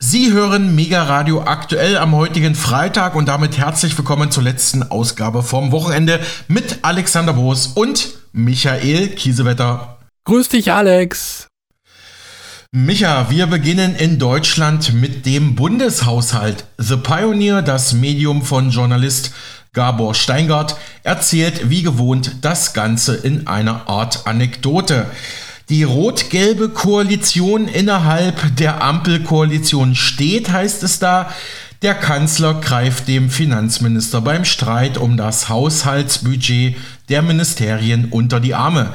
Sie hören Mega Radio aktuell am heutigen Freitag und damit herzlich willkommen zur letzten Ausgabe vom Wochenende mit Alexander Boos und Michael Kiesewetter. Grüß dich, Alex. Micha, wir beginnen in Deutschland mit dem Bundeshaushalt. The Pioneer, das Medium von Journalist Gabor Steingart, erzählt wie gewohnt das Ganze in einer Art Anekdote. Die rot-gelbe Koalition innerhalb der Ampelkoalition steht, heißt es da. Der Kanzler greift dem Finanzminister beim Streit um das Haushaltsbudget der Ministerien unter die Arme.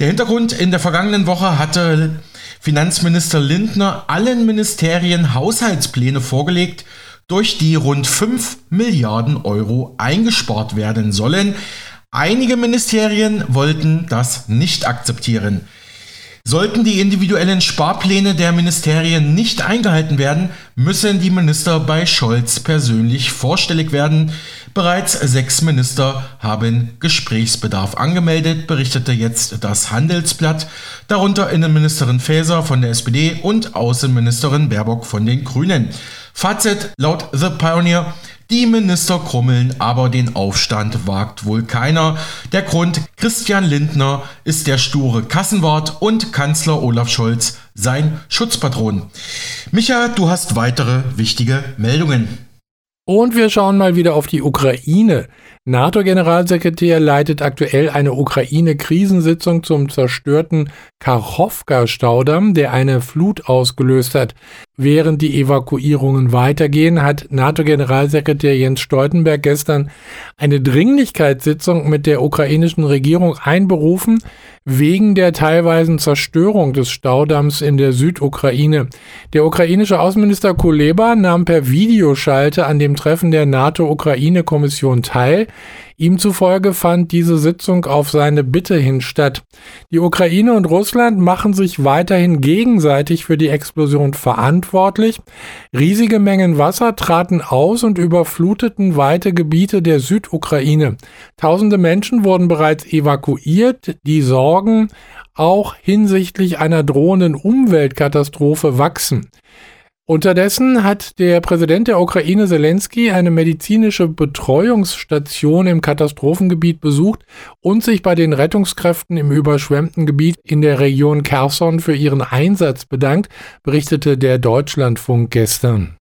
Der Hintergrund in der vergangenen Woche hatte Finanzminister Lindner allen Ministerien Haushaltspläne vorgelegt, durch die rund 5 Milliarden Euro eingespart werden sollen. Einige Ministerien wollten das nicht akzeptieren. Sollten die individuellen Sparpläne der Ministerien nicht eingehalten werden, müssen die Minister bei Scholz persönlich vorstellig werden. Bereits sechs Minister haben Gesprächsbedarf angemeldet, berichtete jetzt das Handelsblatt, darunter Innenministerin Faeser von der SPD und Außenministerin Baerbock von den Grünen. Fazit laut The Pioneer, die Minister krummeln, aber den Aufstand wagt wohl keiner. Der Grund, Christian Lindner ist der sture Kassenwart und Kanzler Olaf Scholz sein Schutzpatron. Micha, du hast weitere wichtige Meldungen. Und wir schauen mal wieder auf die Ukraine. NATO-Generalsekretär leitet aktuell eine Ukraine-Krisensitzung zum zerstörten Kachowka-Staudamm, der eine Flut ausgelöst hat. Während die Evakuierungen weitergehen, hat NATO-Generalsekretär Jens Stoltenberg gestern eine Dringlichkeitssitzung mit der ukrainischen Regierung einberufen, wegen der teilweisen Zerstörung des Staudamms in der Südukraine. Der ukrainische Außenminister Kuleba nahm per Videoschalte an dem Treffen der NATO-Ukraine-Kommission teil. Ihm zufolge fand diese Sitzung auf seine Bitte hin statt. Die Ukraine und Russland machen sich weiterhin gegenseitig für die Explosion verantwortlich. Riesige Mengen Wasser traten aus und überfluteten weite Gebiete der Südukraine. Tausende Menschen wurden bereits evakuiert. Die Sorgen auch hinsichtlich einer drohenden Umweltkatastrophe wachsen. Unterdessen hat der Präsident der Ukraine Zelensky eine medizinische Betreuungsstation im Katastrophengebiet besucht und sich bei den Rettungskräften im überschwemmten Gebiet in der Region Kherson für ihren Einsatz bedankt, berichtete der Deutschlandfunk gestern.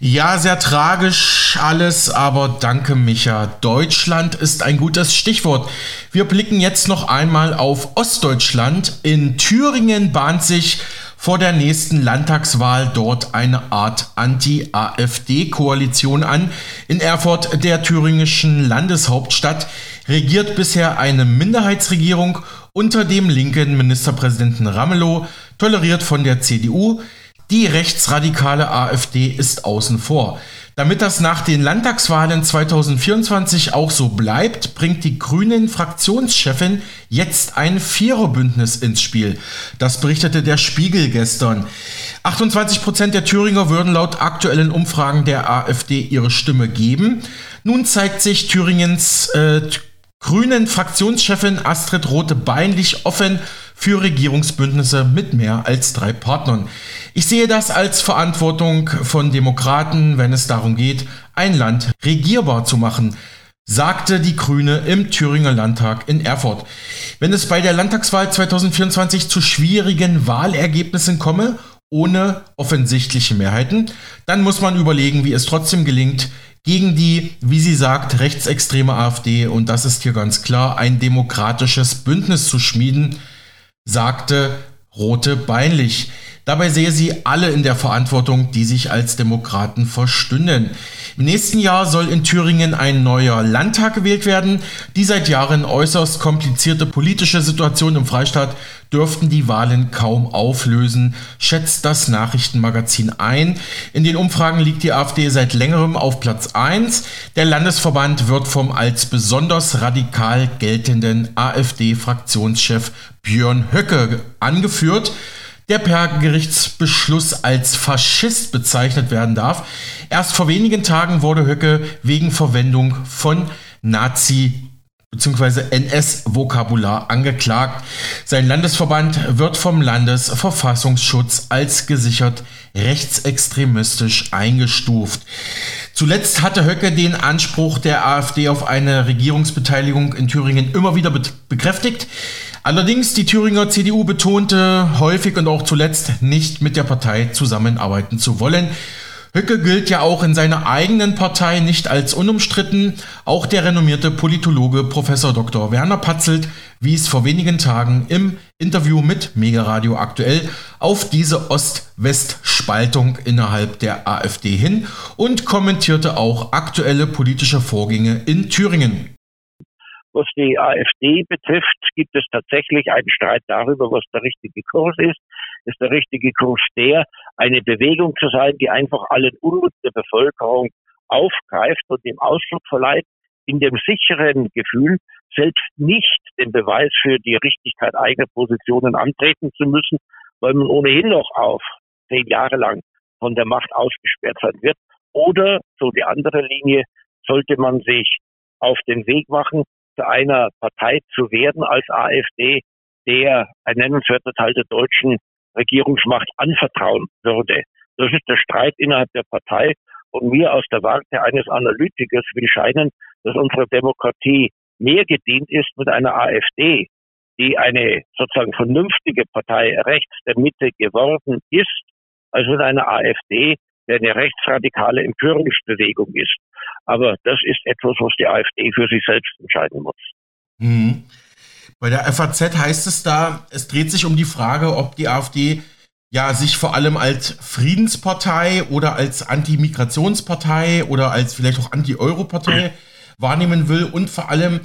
Ja, sehr tragisch alles, aber danke Micha. Deutschland ist ein gutes Stichwort. Wir blicken jetzt noch einmal auf Ostdeutschland. In Thüringen bahnt sich vor der nächsten Landtagswahl dort eine Art Anti-AfD-Koalition an. In Erfurt, der thüringischen Landeshauptstadt, regiert bisher eine Minderheitsregierung unter dem linken Ministerpräsidenten Ramelow, toleriert von der CDU. Die rechtsradikale AfD ist außen vor. Damit das nach den Landtagswahlen 2024 auch so bleibt, bringt die Grünen Fraktionschefin jetzt ein Viererbündnis ins Spiel. Das berichtete der Spiegel gestern. 28 Prozent der Thüringer würden laut aktuellen Umfragen der AfD ihre Stimme geben. Nun zeigt sich Thüringens äh, Grünen Fraktionschefin Astrid Rote-Beinlich offen für Regierungsbündnisse mit mehr als drei Partnern. Ich sehe das als Verantwortung von Demokraten, wenn es darum geht, ein Land regierbar zu machen, sagte die Grüne im Thüringer Landtag in Erfurt. Wenn es bei der Landtagswahl 2024 zu schwierigen Wahlergebnissen komme, ohne offensichtliche Mehrheiten, dann muss man überlegen, wie es trotzdem gelingt, gegen die, wie sie sagt, rechtsextreme AfD, und das ist hier ganz klar, ein demokratisches Bündnis zu schmieden, sagte Rote Beinlich. Dabei sehe sie alle in der Verantwortung, die sich als Demokraten verstünden. Im nächsten Jahr soll in Thüringen ein neuer Landtag gewählt werden. Die seit Jahren äußerst komplizierte politische Situation im Freistaat dürften die Wahlen kaum auflösen, schätzt das Nachrichtenmagazin ein. In den Umfragen liegt die AfD seit längerem auf Platz 1. Der Landesverband wird vom als besonders radikal geltenden AfD-Fraktionschef Björn Höcke angeführt der per Gerichtsbeschluss als Faschist bezeichnet werden darf. Erst vor wenigen Tagen wurde Höcke wegen Verwendung von Nazi bzw. NS-Vokabular angeklagt. Sein Landesverband wird vom Landesverfassungsschutz als gesichert rechtsextremistisch eingestuft. Zuletzt hatte Höcke den Anspruch der AfD auf eine Regierungsbeteiligung in Thüringen immer wieder bekräftigt. Allerdings die Thüringer CDU betonte häufig und auch zuletzt nicht mit der Partei zusammenarbeiten zu wollen. Höcke gilt ja auch in seiner eigenen Partei nicht als unumstritten. Auch der renommierte Politologe Professor Dr. Werner Patzelt wies vor wenigen Tagen im Interview mit Megaradio aktuell auf diese Ost-West-Spaltung innerhalb der AfD hin und kommentierte auch aktuelle politische Vorgänge in Thüringen. Was die AfD betrifft, gibt es tatsächlich einen Streit darüber, was der richtige Kurs ist ist der richtige Kurs der, eine Bewegung zu sein, die einfach allen Unmut der Bevölkerung aufgreift und dem Ausdruck verleiht, in dem sicheren Gefühl, selbst nicht den Beweis für die Richtigkeit eigener Positionen antreten zu müssen, weil man ohnehin noch auf zehn Jahre lang von der Macht ausgesperrt sein wird. Oder, so die andere Linie, sollte man sich auf den Weg machen, zu einer Partei zu werden als AfD, der ein nennenswerter Teil der Deutschen Regierungsmacht anvertrauen würde. Das ist der Streit innerhalb der Partei. Und mir aus der Warte eines Analytikers will scheinen, dass unsere Demokratie mehr gedient ist mit einer AfD, die eine sozusagen vernünftige Partei rechts der Mitte geworden ist, als mit einer AfD, der eine rechtsradikale Empörungsbewegung ist. Aber das ist etwas, was die AfD für sich selbst entscheiden muss. Mhm. Bei der FAZ heißt es da, es dreht sich um die Frage, ob die AfD ja sich vor allem als Friedenspartei oder als Anti-Migrationspartei oder als vielleicht auch Anti-Euro-Partei wahrnehmen will. Und vor allem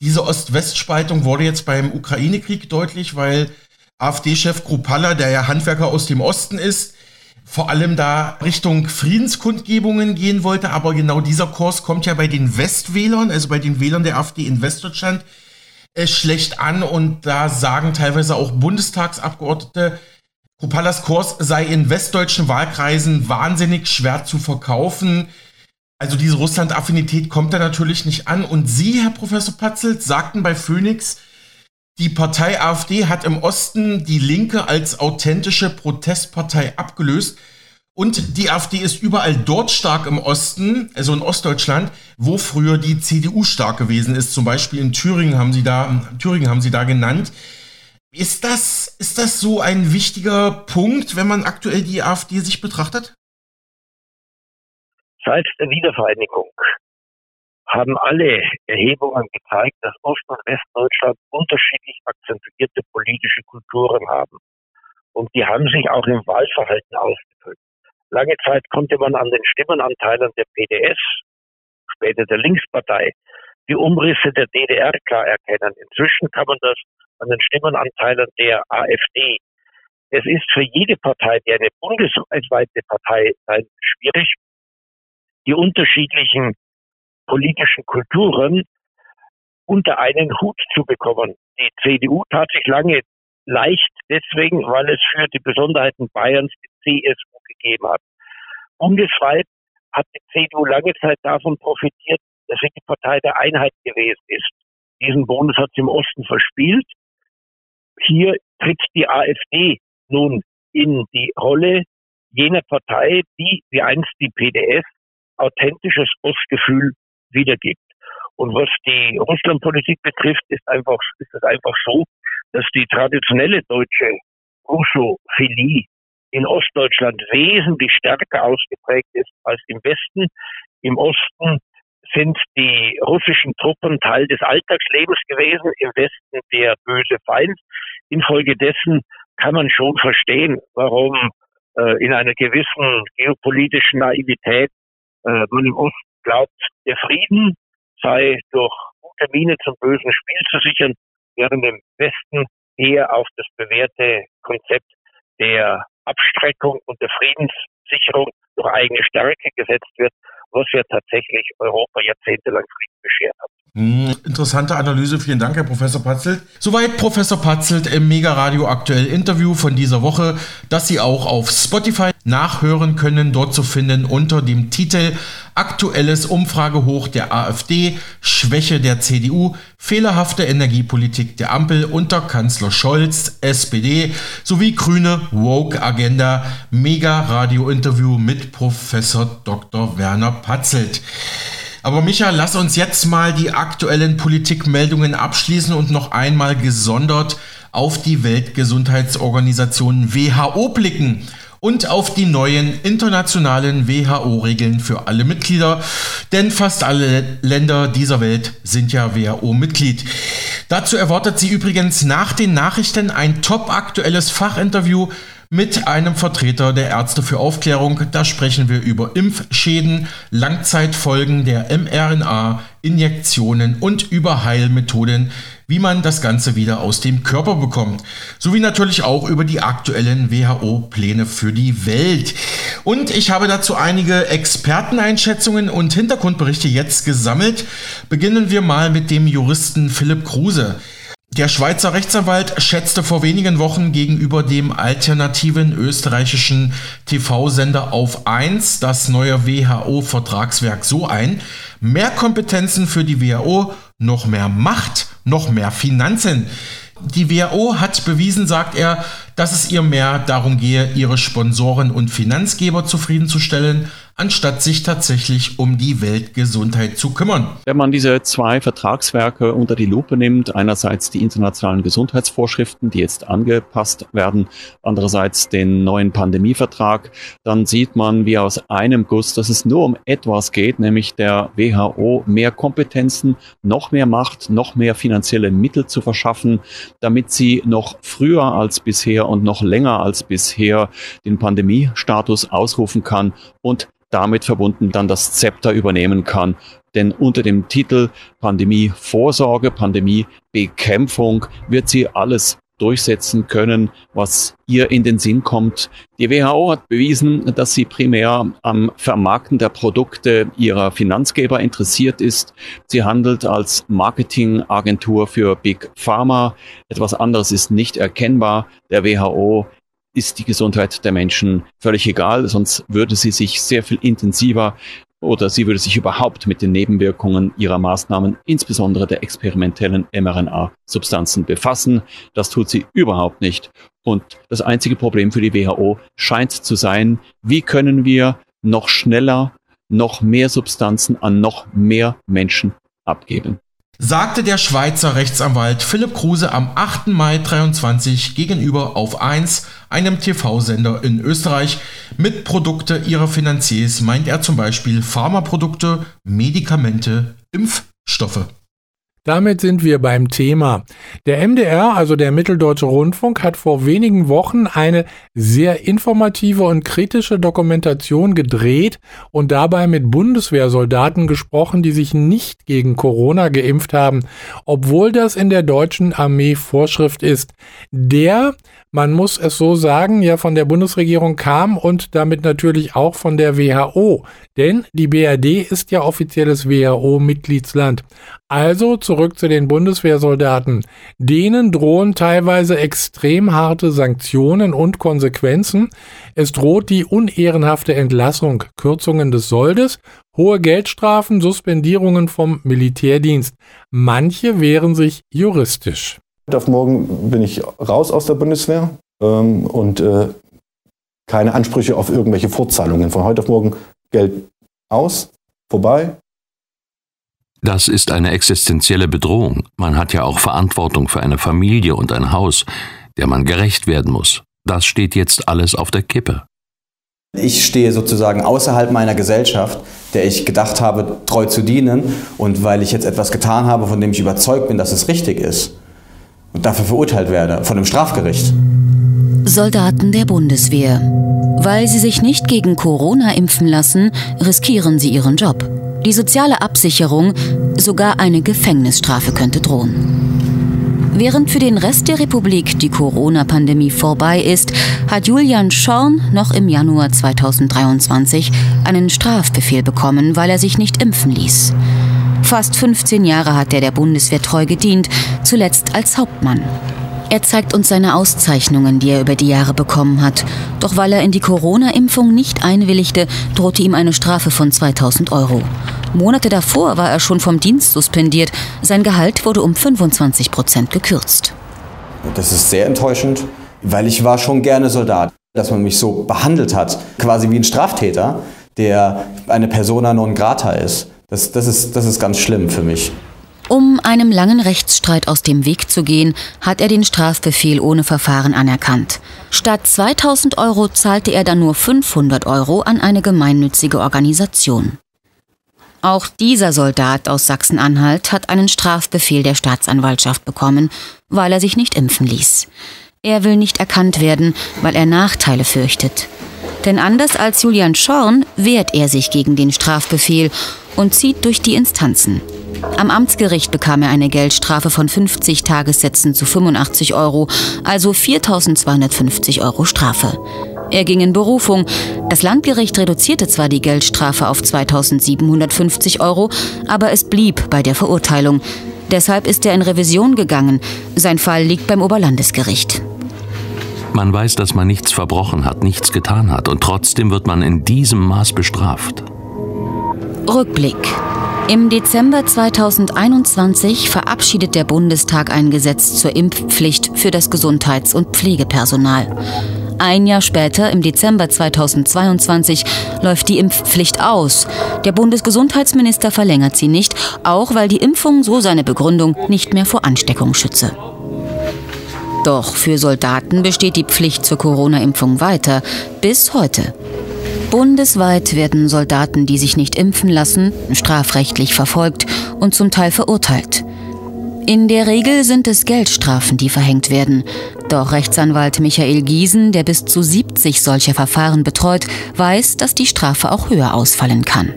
diese Ost-West-Spaltung wurde jetzt beim Ukraine-Krieg deutlich, weil AfD-Chef Krupalla, der ja Handwerker aus dem Osten ist, vor allem da Richtung Friedenskundgebungen gehen wollte, aber genau dieser Kurs kommt ja bei den Westwählern, also bei den Wählern der AfD in Westdeutschland, äh, schlecht an und da sagen teilweise auch Bundestagsabgeordnete, Kupallas Kurs sei in westdeutschen Wahlkreisen wahnsinnig schwer zu verkaufen. Also diese Russland-Affinität kommt da natürlich nicht an. Und Sie, Herr Professor Patzelt, sagten bei Phoenix, die Partei AfD hat im Osten die Linke als authentische Protestpartei abgelöst. Und die AfD ist überall dort stark im Osten, also in Ostdeutschland, wo früher die CDU stark gewesen ist. Zum Beispiel in Thüringen haben sie da, Thüringen haben sie da genannt. Ist das, ist das so ein wichtiger Punkt, wenn man aktuell die AfD sich betrachtet? Seit der Wiedervereinigung haben alle Erhebungen gezeigt, dass Ost- und Westdeutschland unterschiedlich akzentuierte politische Kulturen haben. Und die haben sich auch im Wahlverhalten ausgedrückt. Lange Zeit konnte man an den Stimmenanteilen der PDS, später der Linkspartei, die Umrisse der DDR klar erkennen. Inzwischen kann man das an den Stimmenanteilen der AfD. Es ist für jede Partei, die eine bundesweite Partei sein, schwierig, die unterschiedlichen politischen Kulturen unter einen Hut zu bekommen. Die CDU tat sich lange leicht deswegen, weil es für die Besonderheiten Bayerns die CSU gegeben hat. Bundesweit hat die CDU lange Zeit davon profitiert, dass sie die Partei der Einheit gewesen ist. Diesen Bonus hat sie im Osten verspielt. Hier tritt die AfD nun in die Rolle jener Partei, die, wie einst die PDS, authentisches Ostgefühl wiedergibt. Und was die Russlandpolitik betrifft, ist einfach, ist es einfach so, dass die traditionelle deutsche Russophilie in Ostdeutschland wesentlich stärker ausgeprägt ist als im Westen. Im Osten sind die russischen Truppen Teil des Alltagslebens gewesen, im Westen der böse Feind. Infolgedessen kann man schon verstehen, warum äh, in einer gewissen geopolitischen Naivität äh, man im Osten glaubt, der Frieden sei durch gute Miene zum bösen Spiel zu sichern, während im Westen eher auf das bewährte Konzept der Abstreckung und der Friedenssicherung durch eigene Stärke gesetzt wird, was ja tatsächlich Europa jahrzehntelang Frieden beschert hat. Interessante Analyse, vielen Dank, Herr Professor Patzelt. Soweit Professor Patzelt im Mega Radio aktuell Interview von dieser Woche, das Sie auch auf Spotify nachhören können, dort zu finden unter dem Titel Aktuelles Umfragehoch der AfD, Schwäche der CDU, fehlerhafte Energiepolitik der Ampel unter Kanzler Scholz, SPD sowie grüne Woke-Agenda, Mega-Radio-Interview mit Professor Dr. Werner Patzelt. Aber Micha, lass uns jetzt mal die aktuellen Politikmeldungen abschließen und noch einmal gesondert auf die Weltgesundheitsorganisation WHO blicken und auf die neuen internationalen WHO-Regeln für alle Mitglieder, denn fast alle Länder dieser Welt sind ja WHO-Mitglied. Dazu erwartet sie übrigens nach den Nachrichten ein top aktuelles Fachinterview mit einem Vertreter der Ärzte für Aufklärung. Da sprechen wir über Impfschäden, Langzeitfolgen der mRNA, Injektionen und über Heilmethoden, wie man das Ganze wieder aus dem Körper bekommt. Sowie natürlich auch über die aktuellen WHO-Pläne für die Welt. Und ich habe dazu einige Experteneinschätzungen und Hintergrundberichte jetzt gesammelt. Beginnen wir mal mit dem Juristen Philipp Kruse. Der Schweizer Rechtsanwalt schätzte vor wenigen Wochen gegenüber dem alternativen österreichischen TV-Sender auf 1 das neue WHO-Vertragswerk so ein. Mehr Kompetenzen für die WHO, noch mehr Macht, noch mehr Finanzen. Die WHO hat bewiesen, sagt er, dass es ihr mehr darum gehe, ihre Sponsoren und Finanzgeber zufriedenzustellen, anstatt sich tatsächlich um die Weltgesundheit zu kümmern. Wenn man diese zwei Vertragswerke unter die Lupe nimmt, einerseits die internationalen Gesundheitsvorschriften, die jetzt angepasst werden, andererseits den neuen Pandemievertrag, dann sieht man wie aus einem Guss, dass es nur um etwas geht, nämlich der WHO mehr Kompetenzen, noch mehr Macht, noch mehr finanzielle Mittel zu verschaffen, damit sie noch früher als bisher und noch länger als bisher den Pandemiestatus ausrufen kann und damit verbunden dann das Zepter übernehmen kann. Denn unter dem Titel Pandemievorsorge, Pandemiebekämpfung wird sie alles durchsetzen können, was ihr in den Sinn kommt. Die WHO hat bewiesen, dass sie primär am Vermarkten der Produkte ihrer Finanzgeber interessiert ist. Sie handelt als Marketingagentur für Big Pharma. Etwas anderes ist nicht erkennbar. Der WHO ist die Gesundheit der Menschen völlig egal, sonst würde sie sich sehr viel intensiver oder sie würde sich überhaupt mit den Nebenwirkungen ihrer Maßnahmen, insbesondere der experimentellen mRNA-Substanzen, befassen. Das tut sie überhaupt nicht. Und das einzige Problem für die WHO scheint zu sein, wie können wir noch schneller noch mehr Substanzen an noch mehr Menschen abgeben sagte der Schweizer Rechtsanwalt Philipp Kruse am 8. Mai 23 gegenüber auf 1, einem TV-Sender in Österreich. Mit Produkte ihrer Finanziers meint er zum Beispiel Pharmaprodukte, Medikamente, Impfstoffe. Damit sind wir beim Thema. Der MDR, also der Mitteldeutsche Rundfunk, hat vor wenigen Wochen eine sehr informative und kritische Dokumentation gedreht und dabei mit Bundeswehrsoldaten gesprochen, die sich nicht gegen Corona geimpft haben, obwohl das in der deutschen Armee Vorschrift ist. Der man muss es so sagen, ja von der Bundesregierung kam und damit natürlich auch von der WHO. Denn die BRD ist ja offizielles WHO-Mitgliedsland. Also zurück zu den Bundeswehrsoldaten. Denen drohen teilweise extrem harte Sanktionen und Konsequenzen. Es droht die unehrenhafte Entlassung, Kürzungen des Soldes, hohe Geldstrafen, Suspendierungen vom Militärdienst. Manche wehren sich juristisch. Auf morgen bin ich raus aus der Bundeswehr ähm, und äh, keine Ansprüche auf irgendwelche Fortzahlungen. Von heute auf morgen Geld aus, vorbei. Das ist eine existenzielle Bedrohung. Man hat ja auch Verantwortung für eine Familie und ein Haus, der man gerecht werden muss. Das steht jetzt alles auf der Kippe. Ich stehe sozusagen außerhalb meiner Gesellschaft, der ich gedacht habe, treu zu dienen. Und weil ich jetzt etwas getan habe, von dem ich überzeugt bin, dass es richtig ist, und dafür verurteilt werde von einem Strafgericht. Soldaten der Bundeswehr. Weil sie sich nicht gegen Corona impfen lassen, riskieren sie ihren Job. Die soziale Absicherung, sogar eine Gefängnisstrafe könnte drohen. Während für den Rest der Republik die Corona-Pandemie vorbei ist, hat Julian Schorn noch im Januar 2023 einen Strafbefehl bekommen, weil er sich nicht impfen ließ. Fast 15 Jahre hat er der Bundeswehr treu gedient, zuletzt als Hauptmann. Er zeigt uns seine Auszeichnungen, die er über die Jahre bekommen hat. Doch weil er in die Corona-Impfung nicht einwilligte, drohte ihm eine Strafe von 2000 Euro. Monate davor war er schon vom Dienst suspendiert. Sein Gehalt wurde um 25 Prozent gekürzt. Das ist sehr enttäuschend, weil ich war schon gerne Soldat. Dass man mich so behandelt hat, quasi wie ein Straftäter, der eine Persona non grata ist. Das, das, ist, das ist ganz schlimm für mich. Um einem langen Rechtsstreit aus dem Weg zu gehen, hat er den Strafbefehl ohne Verfahren anerkannt. Statt 2000 Euro zahlte er dann nur 500 Euro an eine gemeinnützige Organisation. Auch dieser Soldat aus Sachsen-Anhalt hat einen Strafbefehl der Staatsanwaltschaft bekommen, weil er sich nicht impfen ließ. Er will nicht erkannt werden, weil er Nachteile fürchtet. Denn anders als Julian Schorn wehrt er sich gegen den Strafbefehl und zieht durch die Instanzen. Am Amtsgericht bekam er eine Geldstrafe von 50 Tagessätzen zu 85 Euro, also 4.250 Euro Strafe. Er ging in Berufung. Das Landgericht reduzierte zwar die Geldstrafe auf 2.750 Euro, aber es blieb bei der Verurteilung. Deshalb ist er in Revision gegangen. Sein Fall liegt beim Oberlandesgericht. Man weiß, dass man nichts verbrochen hat, nichts getan hat und trotzdem wird man in diesem Maß bestraft. Rückblick. Im Dezember 2021 verabschiedet der Bundestag ein Gesetz zur Impfpflicht für das Gesundheits- und Pflegepersonal. Ein Jahr später, im Dezember 2022, läuft die Impfpflicht aus. Der Bundesgesundheitsminister verlängert sie nicht, auch weil die Impfung, so seine Begründung, nicht mehr vor Ansteckung schütze. Doch für Soldaten besteht die Pflicht zur Corona-Impfung weiter, bis heute. Bundesweit werden Soldaten, die sich nicht impfen lassen, strafrechtlich verfolgt und zum Teil verurteilt. In der Regel sind es Geldstrafen, die verhängt werden. Doch Rechtsanwalt Michael Giesen, der bis zu 70 solcher Verfahren betreut, weiß, dass die Strafe auch höher ausfallen kann.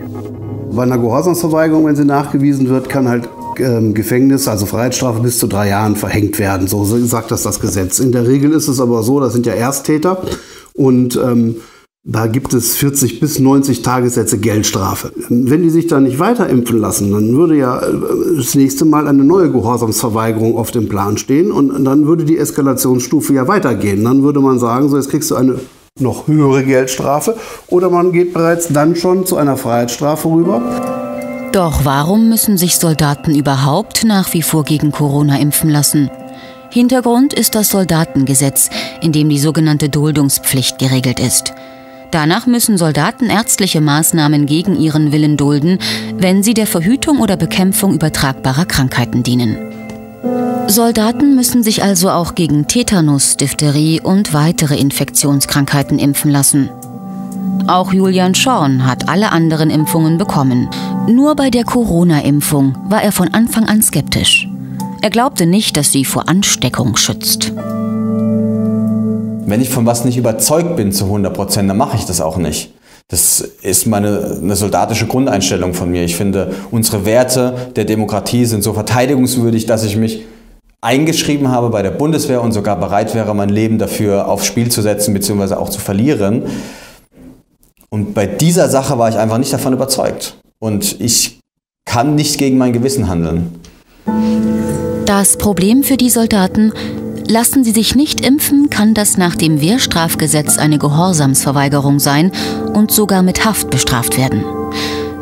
Bei einer Gehorsamsverweigerung, wenn sie nachgewiesen wird, kann halt ähm, Gefängnis, also Freiheitsstrafe bis zu drei Jahren verhängt werden. So sagt das das Gesetz. In der Regel ist es aber so, das sind ja Ersttäter und ähm, da gibt es 40 bis 90 Tagessätze Geldstrafe. Wenn die sich da nicht weiter impfen lassen, dann würde ja äh, das nächste Mal eine neue Gehorsamsverweigerung auf dem Plan stehen und dann würde die Eskalationsstufe ja weitergehen. Dann würde man sagen, so jetzt kriegst du eine noch höhere Geldstrafe oder man geht bereits dann schon zu einer Freiheitsstrafe rüber. Doch warum müssen sich Soldaten überhaupt nach wie vor gegen Corona impfen lassen? Hintergrund ist das Soldatengesetz, in dem die sogenannte Duldungspflicht geregelt ist. Danach müssen Soldaten ärztliche Maßnahmen gegen ihren Willen dulden, wenn sie der Verhütung oder Bekämpfung übertragbarer Krankheiten dienen. Soldaten müssen sich also auch gegen Tetanus, Diphtherie und weitere Infektionskrankheiten impfen lassen. Auch Julian Schorn hat alle anderen Impfungen bekommen. Nur bei der Corona-Impfung war er von Anfang an skeptisch. Er glaubte nicht, dass sie vor Ansteckung schützt. Wenn ich von was nicht überzeugt bin zu 100 Prozent, dann mache ich das auch nicht. Das ist meine eine soldatische Grundeinstellung von mir. Ich finde, unsere Werte der Demokratie sind so verteidigungswürdig, dass ich mich eingeschrieben habe bei der Bundeswehr und sogar bereit wäre, mein Leben dafür aufs Spiel zu setzen bzw. auch zu verlieren. Und bei dieser Sache war ich einfach nicht davon überzeugt. Und ich kann nicht gegen mein Gewissen handeln. Das Problem für die Soldaten, Lassen sie sich nicht impfen, kann das nach dem Wehrstrafgesetz eine Gehorsamsverweigerung sein und sogar mit Haft bestraft werden.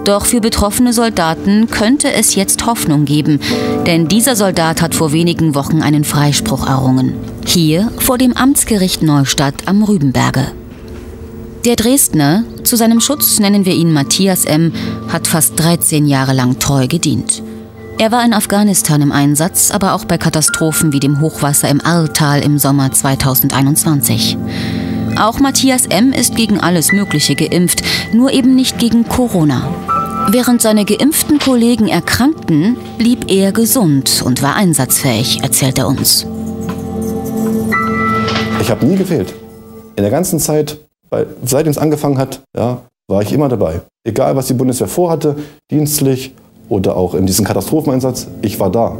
Doch für betroffene Soldaten könnte es jetzt Hoffnung geben, denn dieser Soldat hat vor wenigen Wochen einen Freispruch errungen. Hier vor dem Amtsgericht Neustadt am Rübenberge. Der Dresdner, zu seinem Schutz nennen wir ihn Matthias M., hat fast 13 Jahre lang treu gedient. Er war in Afghanistan im Einsatz, aber auch bei Katastrophen wie dem Hochwasser im Arltal im Sommer 2021. Auch Matthias M. ist gegen alles Mögliche geimpft, nur eben nicht gegen Corona. Während seine geimpften Kollegen erkrankten, blieb er gesund und war einsatzfähig, erzählt er uns. Ich habe nie gefehlt. In der ganzen Zeit, weil, seitdem es angefangen hat, ja, war ich immer dabei. Egal, was die Bundeswehr vorhatte, dienstlich oder auch in diesem Katastropheneinsatz, ich war da.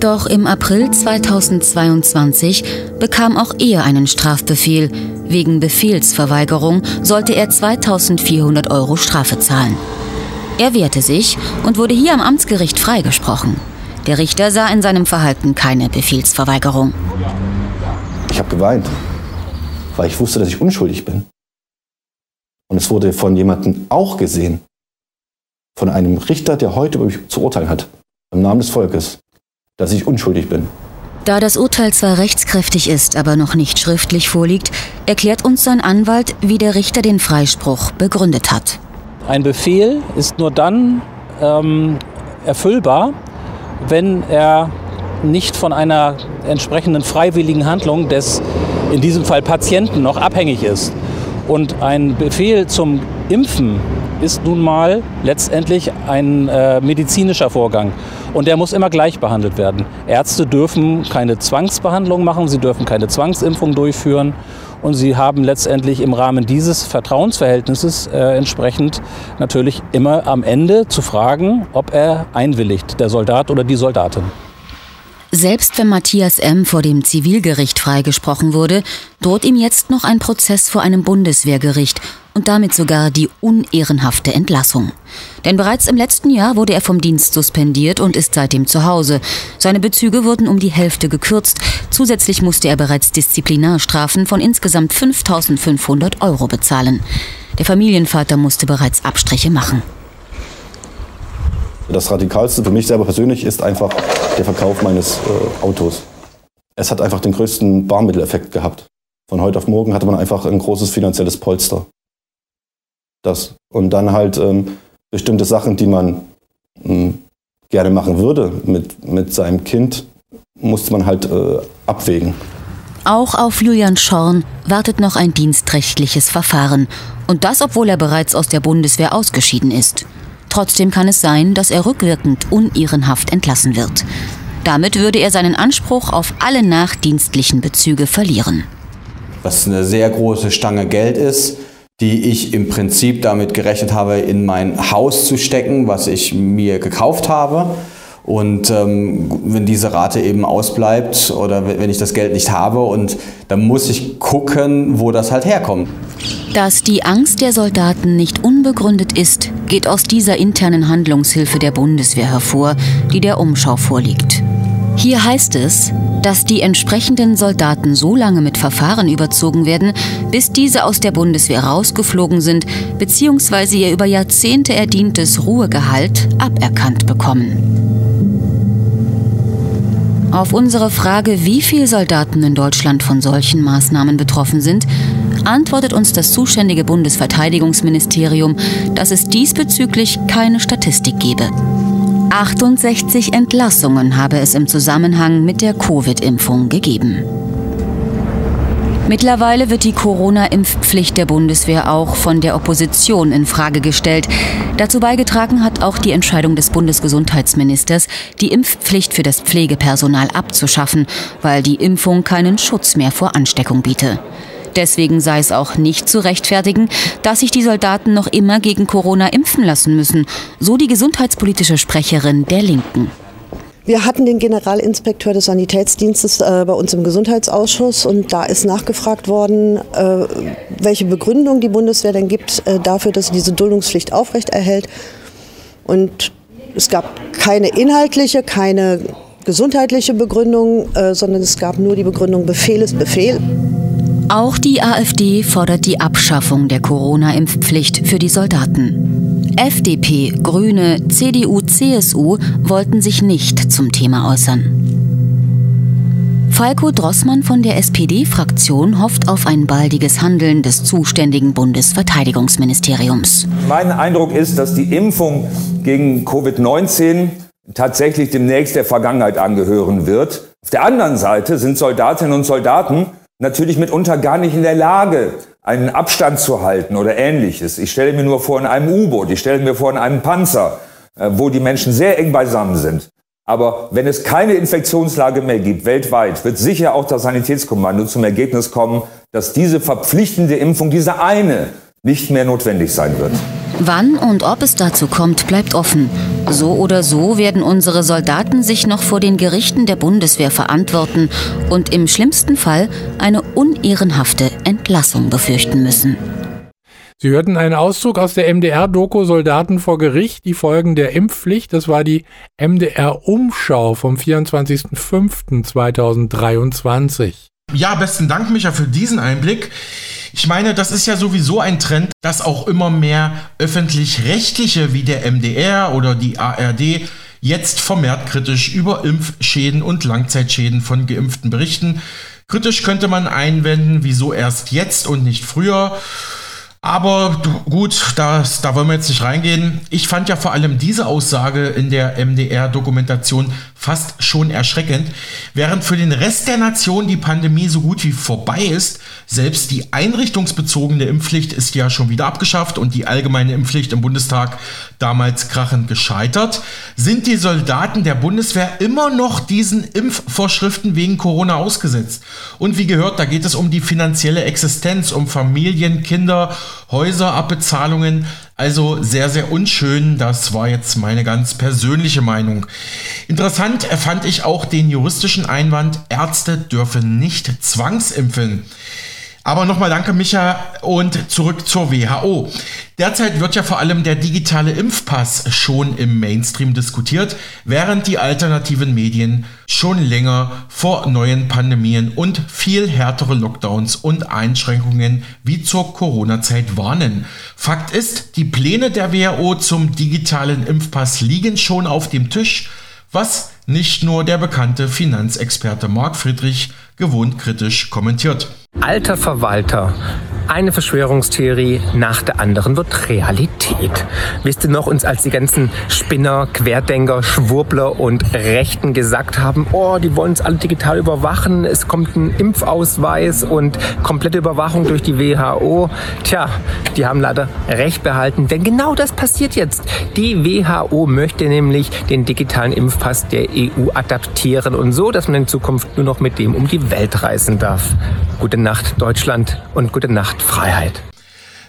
Doch im April 2022 bekam auch er einen Strafbefehl. Wegen Befehlsverweigerung sollte er 2400 Euro Strafe zahlen. Er wehrte sich und wurde hier am Amtsgericht freigesprochen. Der Richter sah in seinem Verhalten keine Befehlsverweigerung. Ich habe geweint, weil ich wusste, dass ich unschuldig bin. Und es wurde von jemandem auch gesehen, von einem Richter, der heute über mich zu urteilen hat, im Namen des Volkes, dass ich unschuldig bin. Da das Urteil zwar rechtskräftig ist, aber noch nicht schriftlich vorliegt, erklärt uns sein Anwalt, wie der Richter den Freispruch begründet hat. Ein Befehl ist nur dann ähm, erfüllbar, wenn er nicht von einer entsprechenden freiwilligen Handlung des, in diesem Fall Patienten, noch abhängig ist. Und ein Befehl zum Impfen ist nun mal letztendlich ein äh, medizinischer Vorgang. Und der muss immer gleich behandelt werden. Ärzte dürfen keine Zwangsbehandlung machen, sie dürfen keine Zwangsimpfung durchführen. Und sie haben letztendlich im Rahmen dieses Vertrauensverhältnisses äh, entsprechend natürlich immer am Ende zu fragen, ob er einwilligt, der Soldat oder die Soldatin. Selbst wenn Matthias M. vor dem Zivilgericht freigesprochen wurde, droht ihm jetzt noch ein Prozess vor einem Bundeswehrgericht und damit sogar die unehrenhafte Entlassung. Denn bereits im letzten Jahr wurde er vom Dienst suspendiert und ist seitdem zu Hause. Seine Bezüge wurden um die Hälfte gekürzt. Zusätzlich musste er bereits Disziplinarstrafen von insgesamt 5500 Euro bezahlen. Der Familienvater musste bereits Abstriche machen. Das Radikalste für mich selber persönlich ist einfach der Verkauf meines äh, Autos. Es hat einfach den größten Barmitteleffekt gehabt. Von heute auf morgen hatte man einfach ein großes finanzielles Polster. Das. Und dann halt ähm, bestimmte Sachen, die man ähm, gerne machen würde mit, mit seinem Kind, musste man halt äh, abwägen. Auch auf Julian Schorn wartet noch ein dienstrechtliches Verfahren. Und das, obwohl er bereits aus der Bundeswehr ausgeschieden ist. Trotzdem kann es sein, dass er rückwirkend unehrenhaft entlassen wird. Damit würde er seinen Anspruch auf alle nachdienstlichen Bezüge verlieren. Was eine sehr große Stange Geld ist, die ich im Prinzip damit gerechnet habe, in mein Haus zu stecken, was ich mir gekauft habe. Und ähm, wenn diese Rate eben ausbleibt oder wenn ich das Geld nicht habe und dann muss ich gucken, wo das halt herkommt. Dass die Angst der Soldaten nicht unbegründet ist, geht aus dieser internen Handlungshilfe der Bundeswehr hervor, die der Umschau vorliegt. Hier heißt es, dass die entsprechenden Soldaten so lange mit Verfahren überzogen werden, bis diese aus der Bundeswehr rausgeflogen sind bzw. ihr über Jahrzehnte erdientes Ruhegehalt aberkannt bekommen. Auf unsere Frage, wie viele Soldaten in Deutschland von solchen Maßnahmen betroffen sind, antwortet uns das zuständige Bundesverteidigungsministerium, dass es diesbezüglich keine Statistik gebe. 68 Entlassungen habe es im Zusammenhang mit der Covid-Impfung gegeben. Mittlerweile wird die Corona-Impfpflicht der Bundeswehr auch von der Opposition in Frage gestellt. Dazu beigetragen hat auch die Entscheidung des Bundesgesundheitsministers, die Impfpflicht für das Pflegepersonal abzuschaffen, weil die Impfung keinen Schutz mehr vor Ansteckung biete. Deswegen sei es auch nicht zu rechtfertigen, dass sich die Soldaten noch immer gegen Corona impfen lassen müssen, so die gesundheitspolitische Sprecherin der Linken. Wir hatten den Generalinspekteur des Sanitätsdienstes äh, bei uns im Gesundheitsausschuss und da ist nachgefragt worden, äh, welche Begründung die Bundeswehr denn gibt äh, dafür, dass sie diese Duldungspflicht aufrechterhält. Und es gab keine inhaltliche, keine gesundheitliche Begründung, äh, sondern es gab nur die Begründung Befehl ist Befehl. Auch die AfD fordert die Abschaffung der Corona-Impfpflicht für die Soldaten. FDP, Grüne, CDU, CSU wollten sich nicht zum Thema äußern. Falco Drossmann von der SPD-Fraktion hofft auf ein baldiges Handeln des zuständigen Bundesverteidigungsministeriums. Mein Eindruck ist, dass die Impfung gegen Covid-19 tatsächlich demnächst der Vergangenheit angehören wird. Auf der anderen Seite sind Soldatinnen und Soldaten natürlich mitunter gar nicht in der Lage, einen Abstand zu halten oder ähnliches. Ich stelle mir nur vor in einem U-Boot, ich stelle mir vor in einem Panzer, äh, wo die Menschen sehr eng beisammen sind. Aber wenn es keine Infektionslage mehr gibt weltweit, wird sicher auch das Sanitätskommando zum Ergebnis kommen, dass diese verpflichtende Impfung, diese eine, nicht mehr notwendig sein wird. Wann und ob es dazu kommt, bleibt offen. So oder so werden unsere Soldaten sich noch vor den Gerichten der Bundeswehr verantworten und im schlimmsten Fall eine unehrenhafte Entlassung befürchten müssen. Sie hörten einen Auszug aus der MDR-Doku Soldaten vor Gericht, die Folgen der Impfpflicht. Das war die MDR-Umschau vom 24.05.2023. Ja, besten Dank, Micha, für diesen Einblick. Ich meine, das ist ja sowieso ein Trend, dass auch immer mehr öffentlich-rechtliche wie der MDR oder die ARD jetzt vermehrt kritisch über Impfschäden und Langzeitschäden von Geimpften berichten. Kritisch könnte man einwenden, wieso erst jetzt und nicht früher. Aber gut, das, da wollen wir jetzt nicht reingehen. Ich fand ja vor allem diese Aussage in der MDR-Dokumentation fast schon erschreckend. Während für den Rest der Nation die Pandemie so gut wie vorbei ist, selbst die einrichtungsbezogene Impfpflicht ist ja schon wieder abgeschafft und die allgemeine Impfpflicht im Bundestag damals krachend gescheitert, sind die Soldaten der Bundeswehr immer noch diesen Impfvorschriften wegen Corona ausgesetzt. Und wie gehört, da geht es um die finanzielle Existenz, um Familien, Kinder, Häuserabbezahlungen. Also sehr, sehr unschön. Das war jetzt meine ganz persönliche Meinung. Interessant fand ich auch den juristischen Einwand, Ärzte dürfen nicht zwangsimpfen. Aber nochmal danke, Micha, und zurück zur WHO. Derzeit wird ja vor allem der digitale Impfpass schon im Mainstream diskutiert, während die alternativen Medien schon länger vor neuen Pandemien und viel härtere Lockdowns und Einschränkungen wie zur Corona-Zeit warnen. Fakt ist, die Pläne der WHO zum digitalen Impfpass liegen schon auf dem Tisch, was nicht nur der bekannte Finanzexperte Marc Friedrich gewohnt kritisch kommentiert. Alter Verwalter, eine Verschwörungstheorie nach der anderen wird Realität. Wisst ihr noch, uns als die ganzen Spinner, Querdenker, Schwurbler und Rechten gesagt haben, oh, die wollen uns alle digital überwachen, es kommt ein Impfausweis und komplette Überwachung durch die WHO. Tja, die haben leider recht behalten, denn genau das passiert jetzt. Die WHO möchte nämlich den digitalen Impfpass der EU adaptieren und so, dass man in Zukunft nur noch mit dem um die Welt reisen darf. Gute Nacht Deutschland und gute Nacht Freiheit.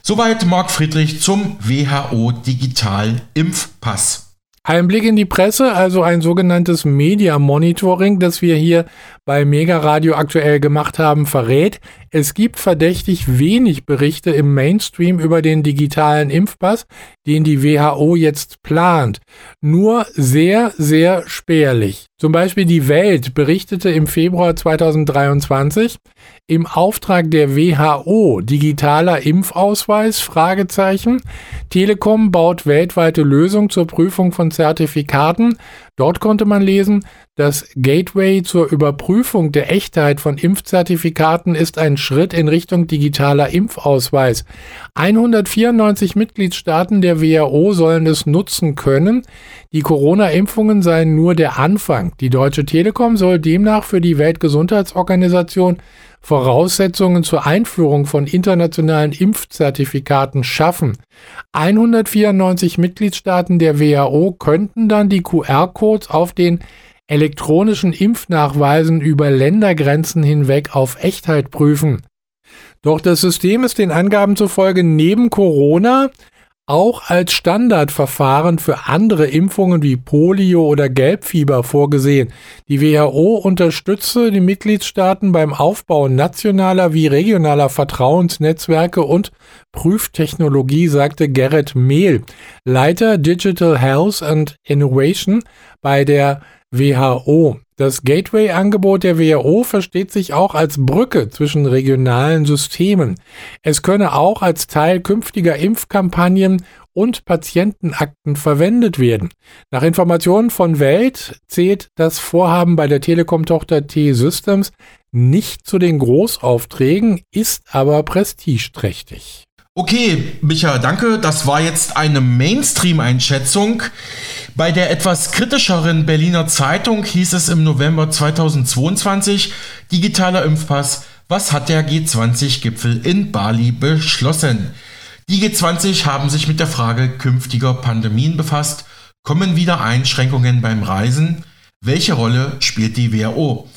Soweit Marc Friedrich zum WHO Digital Impfpass. Ein Blick in die Presse, also ein sogenanntes Media Monitoring, das wir hier bei Mega Radio aktuell gemacht haben, verrät, es gibt verdächtig wenig Berichte im Mainstream über den digitalen Impfpass, den die WHO jetzt plant. Nur sehr, sehr spärlich. Zum Beispiel die Welt berichtete im Februar 2023 im Auftrag der WHO digitaler Impfausweis Fragezeichen. Telekom baut weltweite Lösung zur Prüfung von Zertifikaten. Dort konnte man lesen, das Gateway zur Überprüfung der Echtheit von Impfzertifikaten ist ein Schritt in Richtung digitaler Impfausweis. 194 Mitgliedstaaten der WHO sollen es nutzen können. Die Corona-Impfungen seien nur der Anfang. Die Deutsche Telekom soll demnach für die Weltgesundheitsorganisation Voraussetzungen zur Einführung von internationalen Impfzertifikaten schaffen. 194 Mitgliedstaaten der WHO könnten dann die QR-Codes auf den elektronischen Impfnachweisen über Ländergrenzen hinweg auf Echtheit prüfen. Doch das System ist den Angaben zufolge neben Corona auch als Standardverfahren für andere Impfungen wie Polio oder Gelbfieber vorgesehen. Die WHO unterstütze die Mitgliedstaaten beim Aufbau nationaler wie regionaler Vertrauensnetzwerke und Prüftechnologie, sagte Gerrit Mehl, Leiter Digital Health and Innovation bei der WHO. Das Gateway-Angebot der WHO versteht sich auch als Brücke zwischen regionalen Systemen. Es könne auch als Teil künftiger Impfkampagnen und Patientenakten verwendet werden. Nach Informationen von Welt zählt das Vorhaben bei der Telekom-Tochter T-Systems nicht zu den Großaufträgen, ist aber prestigeträchtig. Okay, Micha, danke. Das war jetzt eine Mainstream-Einschätzung. Bei der etwas kritischeren Berliner Zeitung hieß es im November 2022, digitaler Impfpass, was hat der G20-Gipfel in Bali beschlossen? Die G20 haben sich mit der Frage künftiger Pandemien befasst. Kommen wieder Einschränkungen beim Reisen? Welche Rolle spielt die WHO?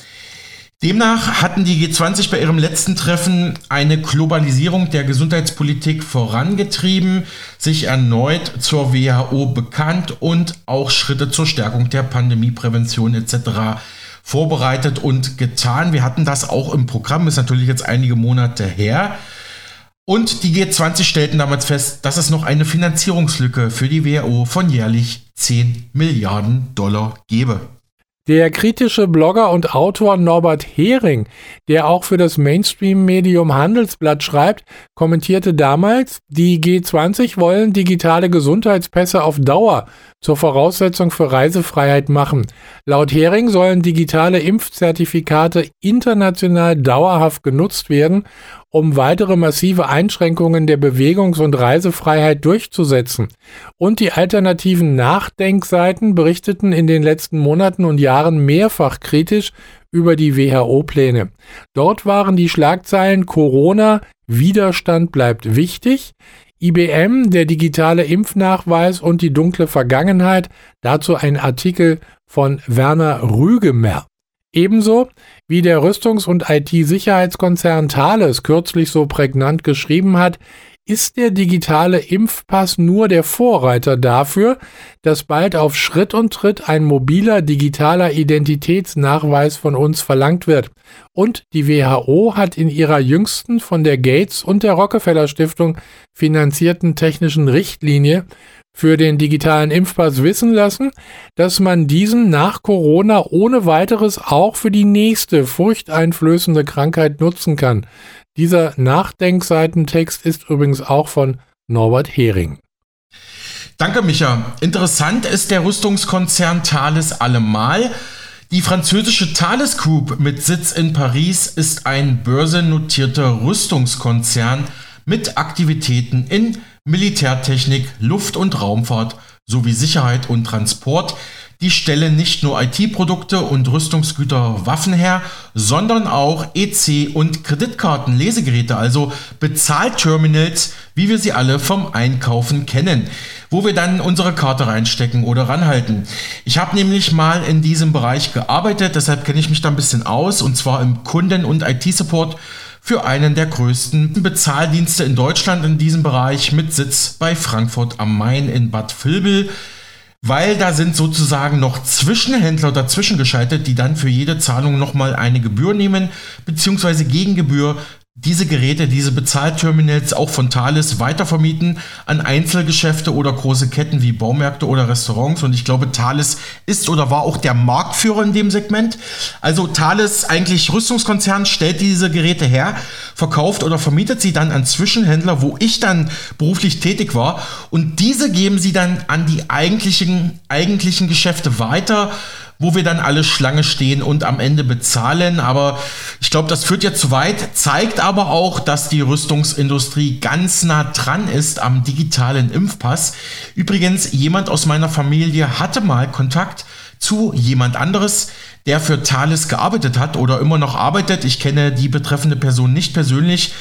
Demnach hatten die G20 bei ihrem letzten Treffen eine Globalisierung der Gesundheitspolitik vorangetrieben, sich erneut zur WHO bekannt und auch Schritte zur Stärkung der Pandemieprävention etc. vorbereitet und getan. Wir hatten das auch im Programm, ist natürlich jetzt einige Monate her. Und die G20 stellten damals fest, dass es noch eine Finanzierungslücke für die WHO von jährlich 10 Milliarden Dollar gebe. Der kritische Blogger und Autor Norbert Hering, der auch für das Mainstream-Medium Handelsblatt schreibt, kommentierte damals, die G20 wollen digitale Gesundheitspässe auf Dauer zur Voraussetzung für Reisefreiheit machen. Laut Hering sollen digitale Impfzertifikate international dauerhaft genutzt werden, um weitere massive Einschränkungen der Bewegungs- und Reisefreiheit durchzusetzen. Und die alternativen Nachdenkseiten berichteten in den letzten Monaten und Jahren mehrfach kritisch über die WHO-Pläne. Dort waren die Schlagzeilen Corona, Widerstand bleibt wichtig, IBM, der digitale Impfnachweis und die dunkle Vergangenheit, dazu ein Artikel von Werner Rügemer. Ebenso wie der Rüstungs- und IT-Sicherheitskonzern Thales kürzlich so prägnant geschrieben hat, ist der digitale Impfpass nur der Vorreiter dafür, dass bald auf Schritt und Tritt ein mobiler digitaler Identitätsnachweis von uns verlangt wird. Und die WHO hat in ihrer jüngsten von der Gates und der Rockefeller Stiftung finanzierten technischen Richtlinie für den digitalen Impfpass wissen lassen, dass man diesen nach Corona ohne weiteres auch für die nächste furchteinflößende Krankheit nutzen kann. Dieser Nachdenkseitentext ist übrigens auch von Norbert Hering. Danke, Micha. Interessant ist der Rüstungskonzern Thales allemal. Die französische Thales Group mit Sitz in Paris ist ein börsennotierter Rüstungskonzern mit Aktivitäten in Militärtechnik, Luft- und Raumfahrt sowie Sicherheit und Transport. Die stellen nicht nur IT-Produkte und Rüstungsgüter Waffen her, sondern auch EC- und Kreditkarten-Lesegeräte, also Bezahlterminals, wie wir sie alle vom Einkaufen kennen, wo wir dann unsere Karte reinstecken oder ranhalten. Ich habe nämlich mal in diesem Bereich gearbeitet, deshalb kenne ich mich da ein bisschen aus, und zwar im Kunden- und IT-Support für einen der größten Bezahldienste in Deutschland in diesem Bereich mit Sitz bei Frankfurt am Main in Bad Vilbel weil da sind sozusagen noch Zwischenhändler dazwischen geschaltet, die dann für jede Zahlung nochmal eine Gebühr nehmen, beziehungsweise Gegengebühr diese Geräte, diese Bezahlterminals auch von Thales weitervermieten an Einzelgeschäfte oder große Ketten wie Baumärkte oder Restaurants. Und ich glaube, Thales ist oder war auch der Marktführer in dem Segment. Also Thales, eigentlich Rüstungskonzern, stellt diese Geräte her, verkauft oder vermietet sie dann an Zwischenhändler, wo ich dann beruflich tätig war. Und diese geben sie dann an die eigentlichen, eigentlichen Geschäfte weiter wo wir dann alle Schlange stehen und am Ende bezahlen. Aber ich glaube, das führt jetzt zu weit, zeigt aber auch, dass die Rüstungsindustrie ganz nah dran ist am digitalen Impfpass. Übrigens, jemand aus meiner Familie hatte mal Kontakt zu jemand anderes, der für Thales gearbeitet hat oder immer noch arbeitet. Ich kenne die betreffende Person nicht persönlich.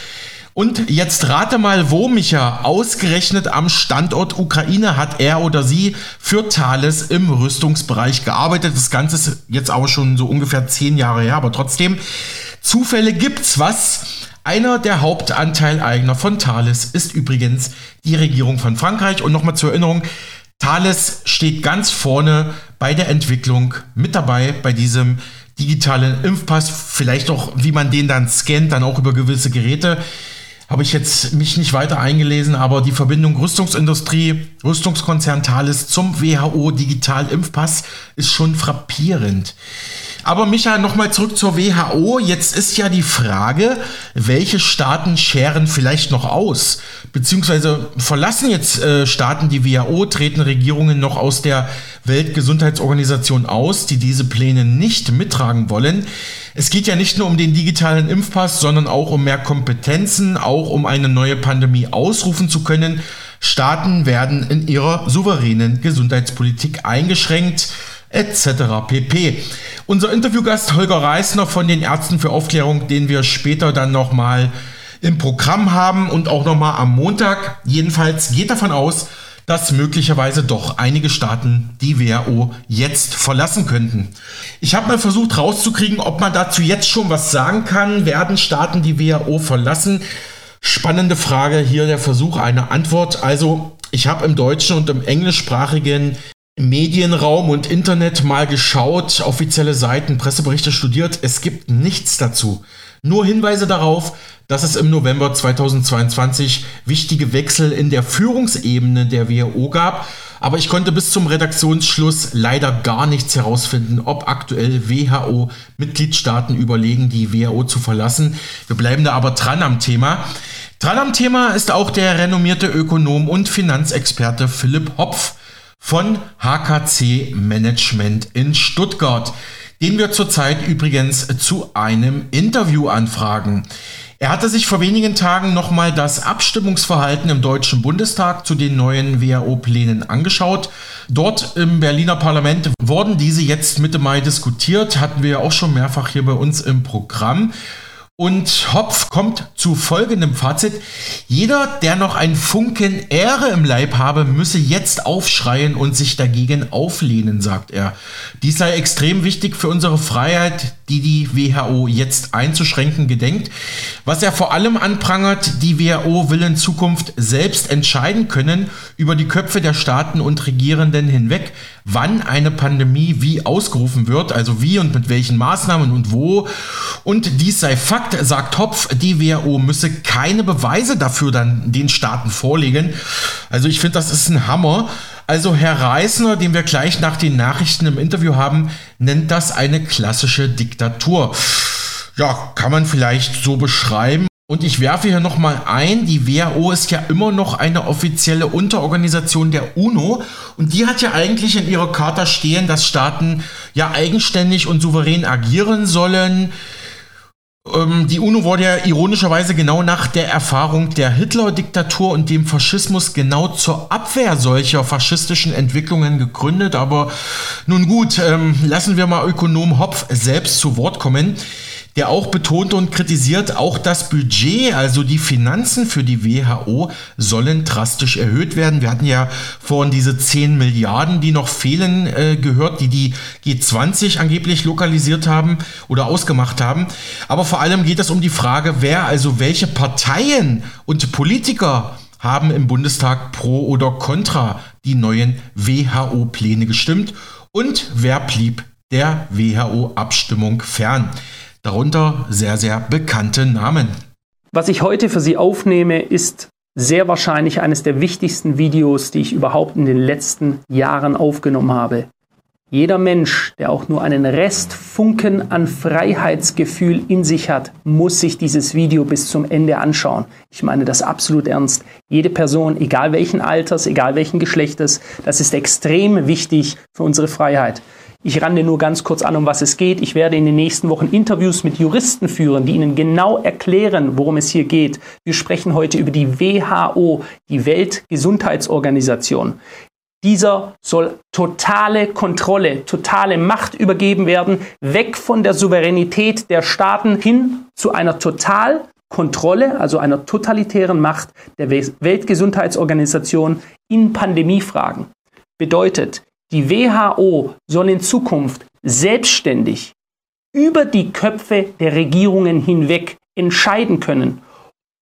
Und jetzt rate mal, wo, Micha, ausgerechnet am Standort Ukraine hat er oder sie für Thales im Rüstungsbereich gearbeitet. Das Ganze ist jetzt auch schon so ungefähr zehn Jahre her, aber trotzdem, Zufälle gibt's was. Einer der Hauptanteileigner von Thales ist übrigens die Regierung von Frankreich. Und nochmal zur Erinnerung, Thales steht ganz vorne bei der Entwicklung mit dabei bei diesem digitalen Impfpass. Vielleicht auch, wie man den dann scannt, dann auch über gewisse Geräte habe ich jetzt mich nicht weiter eingelesen, aber die Verbindung Rüstungsindustrie, Rüstungskonzern Thales zum WHO Digital Impfpass ist schon frappierend. Aber Micha, nochmal zurück zur WHO. Jetzt ist ja die Frage, welche Staaten scheren vielleicht noch aus? Beziehungsweise verlassen jetzt äh, Staaten die WHO, treten Regierungen noch aus der Weltgesundheitsorganisation aus, die diese Pläne nicht mittragen wollen? Es geht ja nicht nur um den digitalen Impfpass, sondern auch um mehr Kompetenzen, auch um eine neue Pandemie ausrufen zu können. Staaten werden in ihrer souveränen Gesundheitspolitik eingeschränkt etc. pp. Unser Interviewgast Holger Reisner von den Ärzten für Aufklärung, den wir später dann nochmal im Programm haben und auch nochmal am Montag. Jedenfalls geht davon aus, dass möglicherweise doch einige Staaten die WHO jetzt verlassen könnten. Ich habe mal versucht rauszukriegen, ob man dazu jetzt schon was sagen kann. Werden Staaten die WHO verlassen? Spannende Frage, hier der Versuch einer Antwort. Also ich habe im deutschen und im englischsprachigen Medienraum und Internet mal geschaut, offizielle Seiten, Presseberichte studiert. Es gibt nichts dazu. Nur Hinweise darauf, dass es im November 2022 wichtige Wechsel in der Führungsebene der WHO gab. Aber ich konnte bis zum Redaktionsschluss leider gar nichts herausfinden, ob aktuell WHO-Mitgliedstaaten überlegen, die WHO zu verlassen. Wir bleiben da aber dran am Thema. Dran am Thema ist auch der renommierte Ökonom und Finanzexperte Philipp Hopf von HKC Management in Stuttgart, den wir zurzeit übrigens zu einem Interview anfragen. Er hatte sich vor wenigen Tagen nochmal das Abstimmungsverhalten im Deutschen Bundestag zu den neuen WHO-Plänen angeschaut. Dort im Berliner Parlament wurden diese jetzt Mitte Mai diskutiert, hatten wir ja auch schon mehrfach hier bei uns im Programm. Und Hopf kommt zu folgendem Fazit. Jeder, der noch ein Funken Ehre im Leib habe, müsse jetzt aufschreien und sich dagegen auflehnen, sagt er. Dies sei extrem wichtig für unsere Freiheit, die die WHO jetzt einzuschränken gedenkt. Was er vor allem anprangert, die WHO will in Zukunft selbst entscheiden können über die Köpfe der Staaten und Regierenden hinweg, wann eine Pandemie wie ausgerufen wird, also wie und mit welchen Maßnahmen und wo. Und dies sei Fakt, sagt Hopf, die WHO müsse keine Beweise dafür dann den Staaten vorlegen. Also ich finde, das ist ein Hammer. Also Herr Reisner, den wir gleich nach den Nachrichten im Interview haben, nennt das eine klassische Diktatur. Ja, kann man vielleicht so beschreiben. Und ich werfe hier nochmal ein, die WHO ist ja immer noch eine offizielle Unterorganisation der UNO und die hat ja eigentlich in ihrer Charta stehen, dass Staaten ja eigenständig und souverän agieren sollen. Ähm, die UNO wurde ja ironischerweise genau nach der Erfahrung der Hitler-Diktatur und dem Faschismus genau zur Abwehr solcher faschistischen Entwicklungen gegründet. Aber nun gut, ähm, lassen wir mal Ökonom Hopf selbst zu Wort kommen der auch betont und kritisiert, auch das Budget, also die Finanzen für die WHO sollen drastisch erhöht werden. Wir hatten ja vorhin diese 10 Milliarden, die noch fehlen, äh, gehört, die die G20 angeblich lokalisiert haben oder ausgemacht haben. Aber vor allem geht es um die Frage, wer, also welche Parteien und Politiker haben im Bundestag pro oder contra die neuen WHO-Pläne gestimmt und wer blieb der WHO-Abstimmung fern darunter sehr, sehr bekannte Namen. Was ich heute für Sie aufnehme, ist sehr wahrscheinlich eines der wichtigsten Videos, die ich überhaupt in den letzten Jahren aufgenommen habe. Jeder Mensch, der auch nur einen Restfunken an Freiheitsgefühl in sich hat, muss sich dieses Video bis zum Ende anschauen. Ich meine das absolut ernst. Jede Person, egal welchen Alters, egal welchen Geschlechtes, das ist extrem wichtig für unsere Freiheit. Ich rande nur ganz kurz an, um was es geht. Ich werde in den nächsten Wochen Interviews mit Juristen führen, die Ihnen genau erklären, worum es hier geht. Wir sprechen heute über die WHO, die Weltgesundheitsorganisation. Dieser soll totale Kontrolle, totale Macht übergeben werden, weg von der Souveränität der Staaten hin zu einer Totalkontrolle, also einer totalitären Macht der Weltgesundheitsorganisation in Pandemiefragen. Bedeutet, die WHO soll in Zukunft selbstständig über die Köpfe der Regierungen hinweg entscheiden können,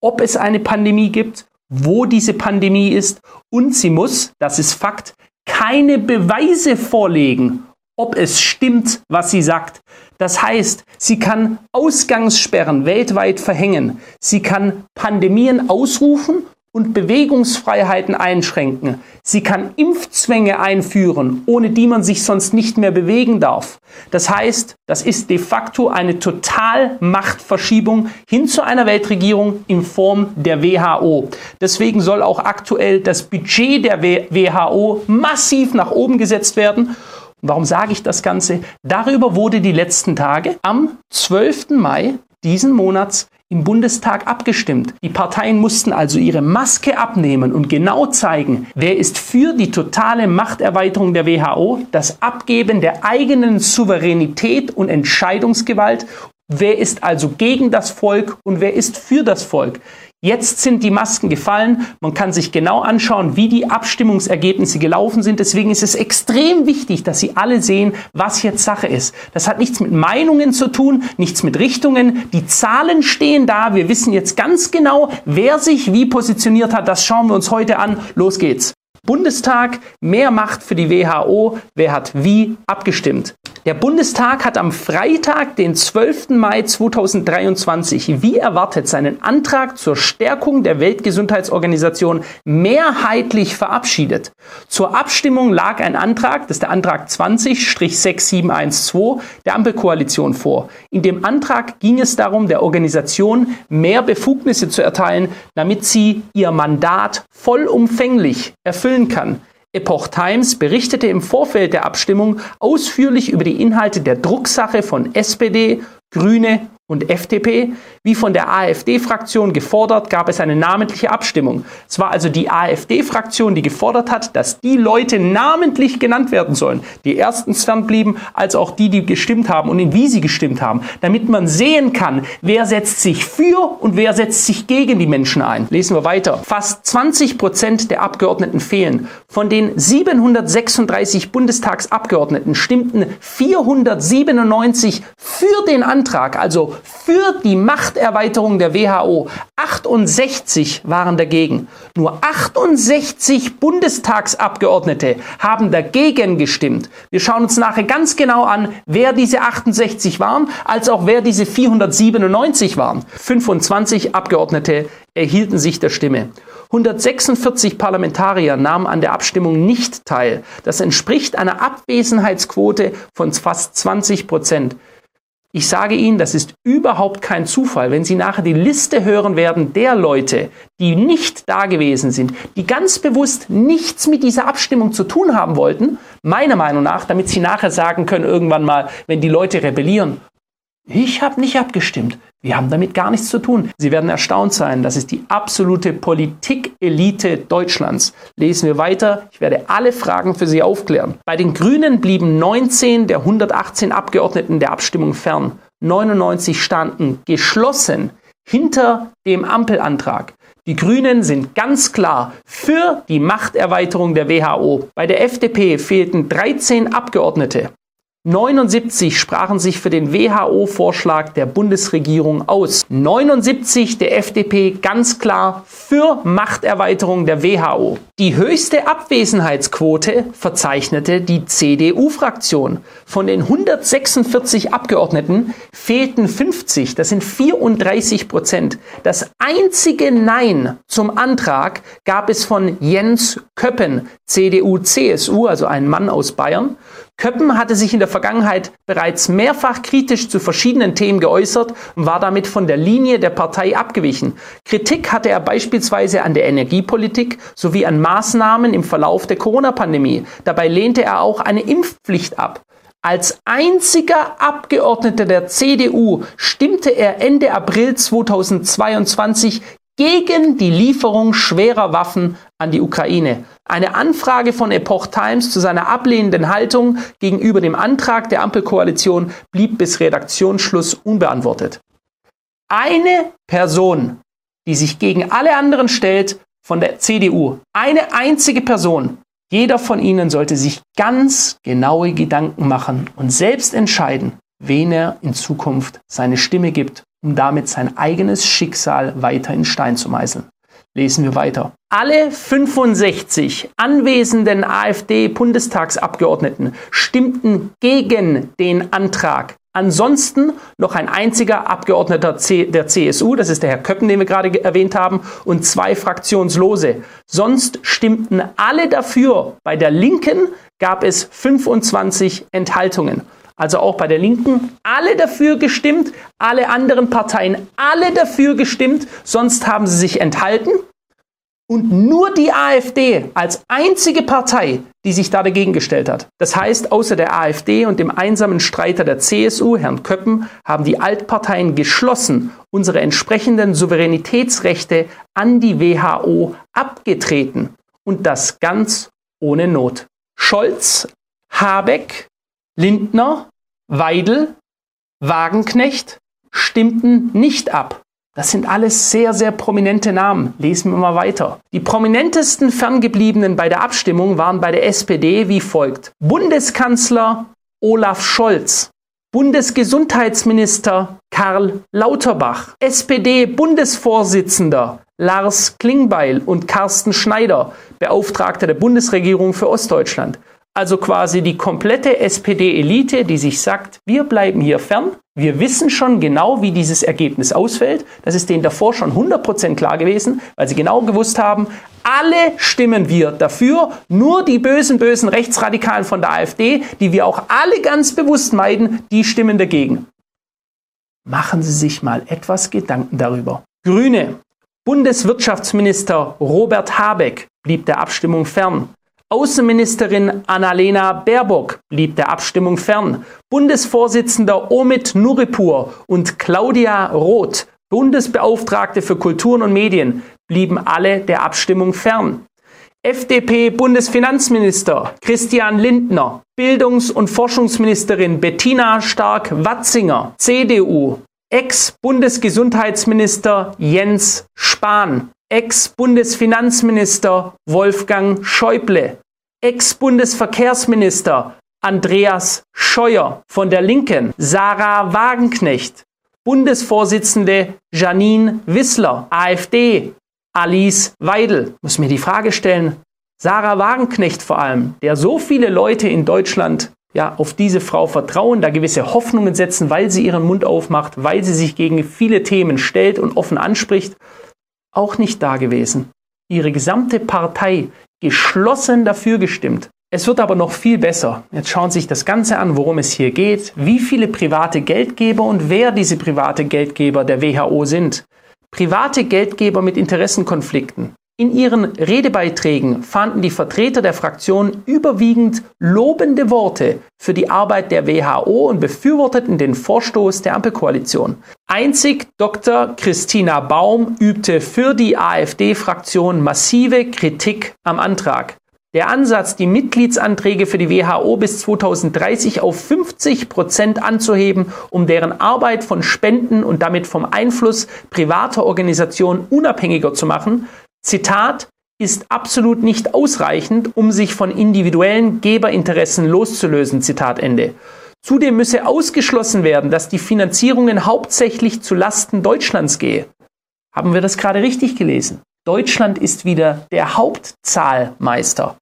ob es eine Pandemie gibt, wo diese Pandemie ist und sie muss, das ist Fakt, keine Beweise vorlegen, ob es stimmt, was sie sagt. Das heißt, sie kann Ausgangssperren weltweit verhängen, sie kann Pandemien ausrufen und Bewegungsfreiheiten einschränken. Sie kann Impfzwänge einführen, ohne die man sich sonst nicht mehr bewegen darf. Das heißt, das ist de facto eine Totalmachtverschiebung hin zu einer Weltregierung in Form der WHO. Deswegen soll auch aktuell das Budget der WHO massiv nach oben gesetzt werden. Warum sage ich das Ganze? Darüber wurde die letzten Tage am 12. Mai diesen Monats im Bundestag abgestimmt. Die Parteien mussten also ihre Maske abnehmen und genau zeigen, wer ist für die totale Machterweiterung der WHO, das Abgeben der eigenen Souveränität und Entscheidungsgewalt Wer ist also gegen das Volk und wer ist für das Volk? Jetzt sind die Masken gefallen. Man kann sich genau anschauen, wie die Abstimmungsergebnisse gelaufen sind. Deswegen ist es extrem wichtig, dass Sie alle sehen, was jetzt Sache ist. Das hat nichts mit Meinungen zu tun, nichts mit Richtungen. Die Zahlen stehen da. Wir wissen jetzt ganz genau, wer sich wie positioniert hat. Das schauen wir uns heute an. Los geht's. Bundestag, mehr Macht für die WHO. Wer hat wie abgestimmt? Der Bundestag hat am Freitag, den 12. Mai 2023, wie erwartet, seinen Antrag zur Stärkung der Weltgesundheitsorganisation mehrheitlich verabschiedet. Zur Abstimmung lag ein Antrag, das ist der Antrag 20-6712 der Ampelkoalition vor. In dem Antrag ging es darum, der Organisation mehr Befugnisse zu erteilen, damit sie ihr Mandat vollumfänglich erfüllen kann. Epoch Times berichtete im Vorfeld der Abstimmung ausführlich über die Inhalte der Drucksache von SPD, Grüne und FDP. Wie von der AfD-Fraktion gefordert, gab es eine namentliche Abstimmung. Es war also die AfD-Fraktion, die gefordert hat, dass die Leute namentlich genannt werden sollen, die erstens fernblieben, als auch die, die gestimmt haben und in wie sie gestimmt haben, damit man sehen kann, wer setzt sich für und wer setzt sich gegen die Menschen ein. Lesen wir weiter. Fast 20 Prozent der Abgeordneten fehlen. Von den 736 Bundestagsabgeordneten stimmten 497 für den Antrag, also für die Machterweiterung der WHO. 68 waren dagegen. Nur 68 Bundestagsabgeordnete haben dagegen gestimmt. Wir schauen uns nachher ganz genau an, wer diese 68 waren, als auch wer diese 497 waren. 25 Abgeordnete erhielten sich der Stimme. 146 Parlamentarier nahmen an der Abstimmung nicht teil. Das entspricht einer Abwesenheitsquote von fast 20 Prozent. Ich sage Ihnen, das ist überhaupt kein Zufall. Wenn Sie nachher die Liste hören werden der Leute, die nicht da gewesen sind, die ganz bewusst nichts mit dieser Abstimmung zu tun haben wollten, meiner Meinung nach, damit Sie nachher sagen können irgendwann mal, wenn die Leute rebellieren, ich habe nicht abgestimmt. Wir haben damit gar nichts zu tun. Sie werden erstaunt sein. Das ist die absolute Politikelite Deutschlands. Lesen wir weiter. Ich werde alle Fragen für Sie aufklären. Bei den Grünen blieben 19 der 118 Abgeordneten der Abstimmung fern. 99 standen geschlossen hinter dem Ampelantrag. Die Grünen sind ganz klar für die Machterweiterung der WHO. Bei der FDP fehlten 13 Abgeordnete. 79 sprachen sich für den WHO-Vorschlag der Bundesregierung aus. 79 der FDP ganz klar für Machterweiterung der WHO. Die höchste Abwesenheitsquote verzeichnete die CDU-Fraktion. Von den 146 Abgeordneten fehlten 50, das sind 34 Prozent. Das einzige Nein zum Antrag gab es von Jens Köppen, CDU-CSU, also ein Mann aus Bayern. Köppen hatte sich in der Vergangenheit bereits mehrfach kritisch zu verschiedenen Themen geäußert und war damit von der Linie der Partei abgewichen. Kritik hatte er beispielsweise an der Energiepolitik sowie an Maßnahmen im Verlauf der Corona-Pandemie. Dabei lehnte er auch eine Impfpflicht ab. Als einziger Abgeordneter der CDU stimmte er Ende April 2022 gegen die Lieferung schwerer Waffen an die Ukraine. Eine Anfrage von Epoch Times zu seiner ablehnenden Haltung gegenüber dem Antrag der Ampelkoalition blieb bis Redaktionsschluss unbeantwortet. Eine Person, die sich gegen alle anderen stellt, von der CDU, eine einzige Person, jeder von ihnen sollte sich ganz genaue Gedanken machen und selbst entscheiden, wen er in Zukunft seine Stimme gibt, um damit sein eigenes Schicksal weiter in Stein zu meißeln. Lesen wir weiter. Alle 65 anwesenden AfD-Bundestagsabgeordneten stimmten gegen den Antrag. Ansonsten noch ein einziger Abgeordneter der CSU, das ist der Herr Köppen, den wir gerade erwähnt haben, und zwei Fraktionslose. Sonst stimmten alle dafür. Bei der Linken gab es 25 Enthaltungen. Also auch bei der Linken alle dafür gestimmt, alle anderen Parteien alle dafür gestimmt, sonst haben sie sich enthalten. Und nur die AfD als einzige Partei, die sich da dagegen gestellt hat. Das heißt, außer der AfD und dem einsamen Streiter der CSU, Herrn Köppen, haben die Altparteien geschlossen unsere entsprechenden Souveränitätsrechte an die WHO abgetreten. Und das ganz ohne Not. Scholz, Habeck, Lindner, Weidel, Wagenknecht stimmten nicht ab. Das sind alles sehr, sehr prominente Namen. Lesen wir mal weiter. Die prominentesten Ferngebliebenen bei der Abstimmung waren bei der SPD wie folgt. Bundeskanzler Olaf Scholz, Bundesgesundheitsminister Karl Lauterbach, SPD-Bundesvorsitzender Lars Klingbeil und Carsten Schneider, Beauftragter der Bundesregierung für Ostdeutschland. Also quasi die komplette SPD-Elite, die sich sagt, wir bleiben hier fern. Wir wissen schon genau, wie dieses Ergebnis ausfällt. Das ist denen davor schon 100% klar gewesen, weil sie genau gewusst haben, alle stimmen wir dafür, nur die bösen, bösen Rechtsradikalen von der AfD, die wir auch alle ganz bewusst meiden, die stimmen dagegen. Machen Sie sich mal etwas Gedanken darüber. Grüne. Bundeswirtschaftsminister Robert Habeck blieb der Abstimmung fern. Außenministerin Annalena Baerbock blieb der Abstimmung fern. Bundesvorsitzender Omid Nuripur und Claudia Roth, Bundesbeauftragte für Kulturen und Medien, blieben alle der Abstimmung fern. FDP-Bundesfinanzminister Christian Lindner, Bildungs- und Forschungsministerin Bettina Stark-Watzinger, CDU, Ex-Bundesgesundheitsminister Jens Spahn, Ex-Bundesfinanzminister Wolfgang Schäuble, Ex-Bundesverkehrsminister Andreas Scheuer von der Linken, Sarah Wagenknecht, Bundesvorsitzende Janine Wissler, AfD, Alice Weidel. Muss mir die Frage stellen, Sarah Wagenknecht vor allem, der so viele Leute in Deutschland ja, auf diese Frau vertrauen, da gewisse Hoffnungen setzen, weil sie ihren Mund aufmacht, weil sie sich gegen viele Themen stellt und offen anspricht, auch nicht da gewesen. Ihre gesamte Partei geschlossen dafür gestimmt. Es wird aber noch viel besser. Jetzt schauen Sie sich das Ganze an, worum es hier geht, wie viele private Geldgeber und wer diese private Geldgeber der WHO sind. Private Geldgeber mit Interessenkonflikten. In ihren Redebeiträgen fanden die Vertreter der Fraktion überwiegend lobende Worte für die Arbeit der WHO und befürworteten den Vorstoß der Ampelkoalition. Einzig Dr. Christina Baum übte für die AfD-Fraktion massive Kritik am Antrag. Der Ansatz, die Mitgliedsanträge für die WHO bis 2030 auf 50 Prozent anzuheben, um deren Arbeit von Spenden und damit vom Einfluss privater Organisationen unabhängiger zu machen, Zitat, ist absolut nicht ausreichend, um sich von individuellen Geberinteressen loszulösen. Zitat Ende. Zudem müsse ausgeschlossen werden, dass die Finanzierungen hauptsächlich zu Lasten Deutschlands gehe. Haben wir das gerade richtig gelesen? Deutschland ist wieder der Hauptzahlmeister.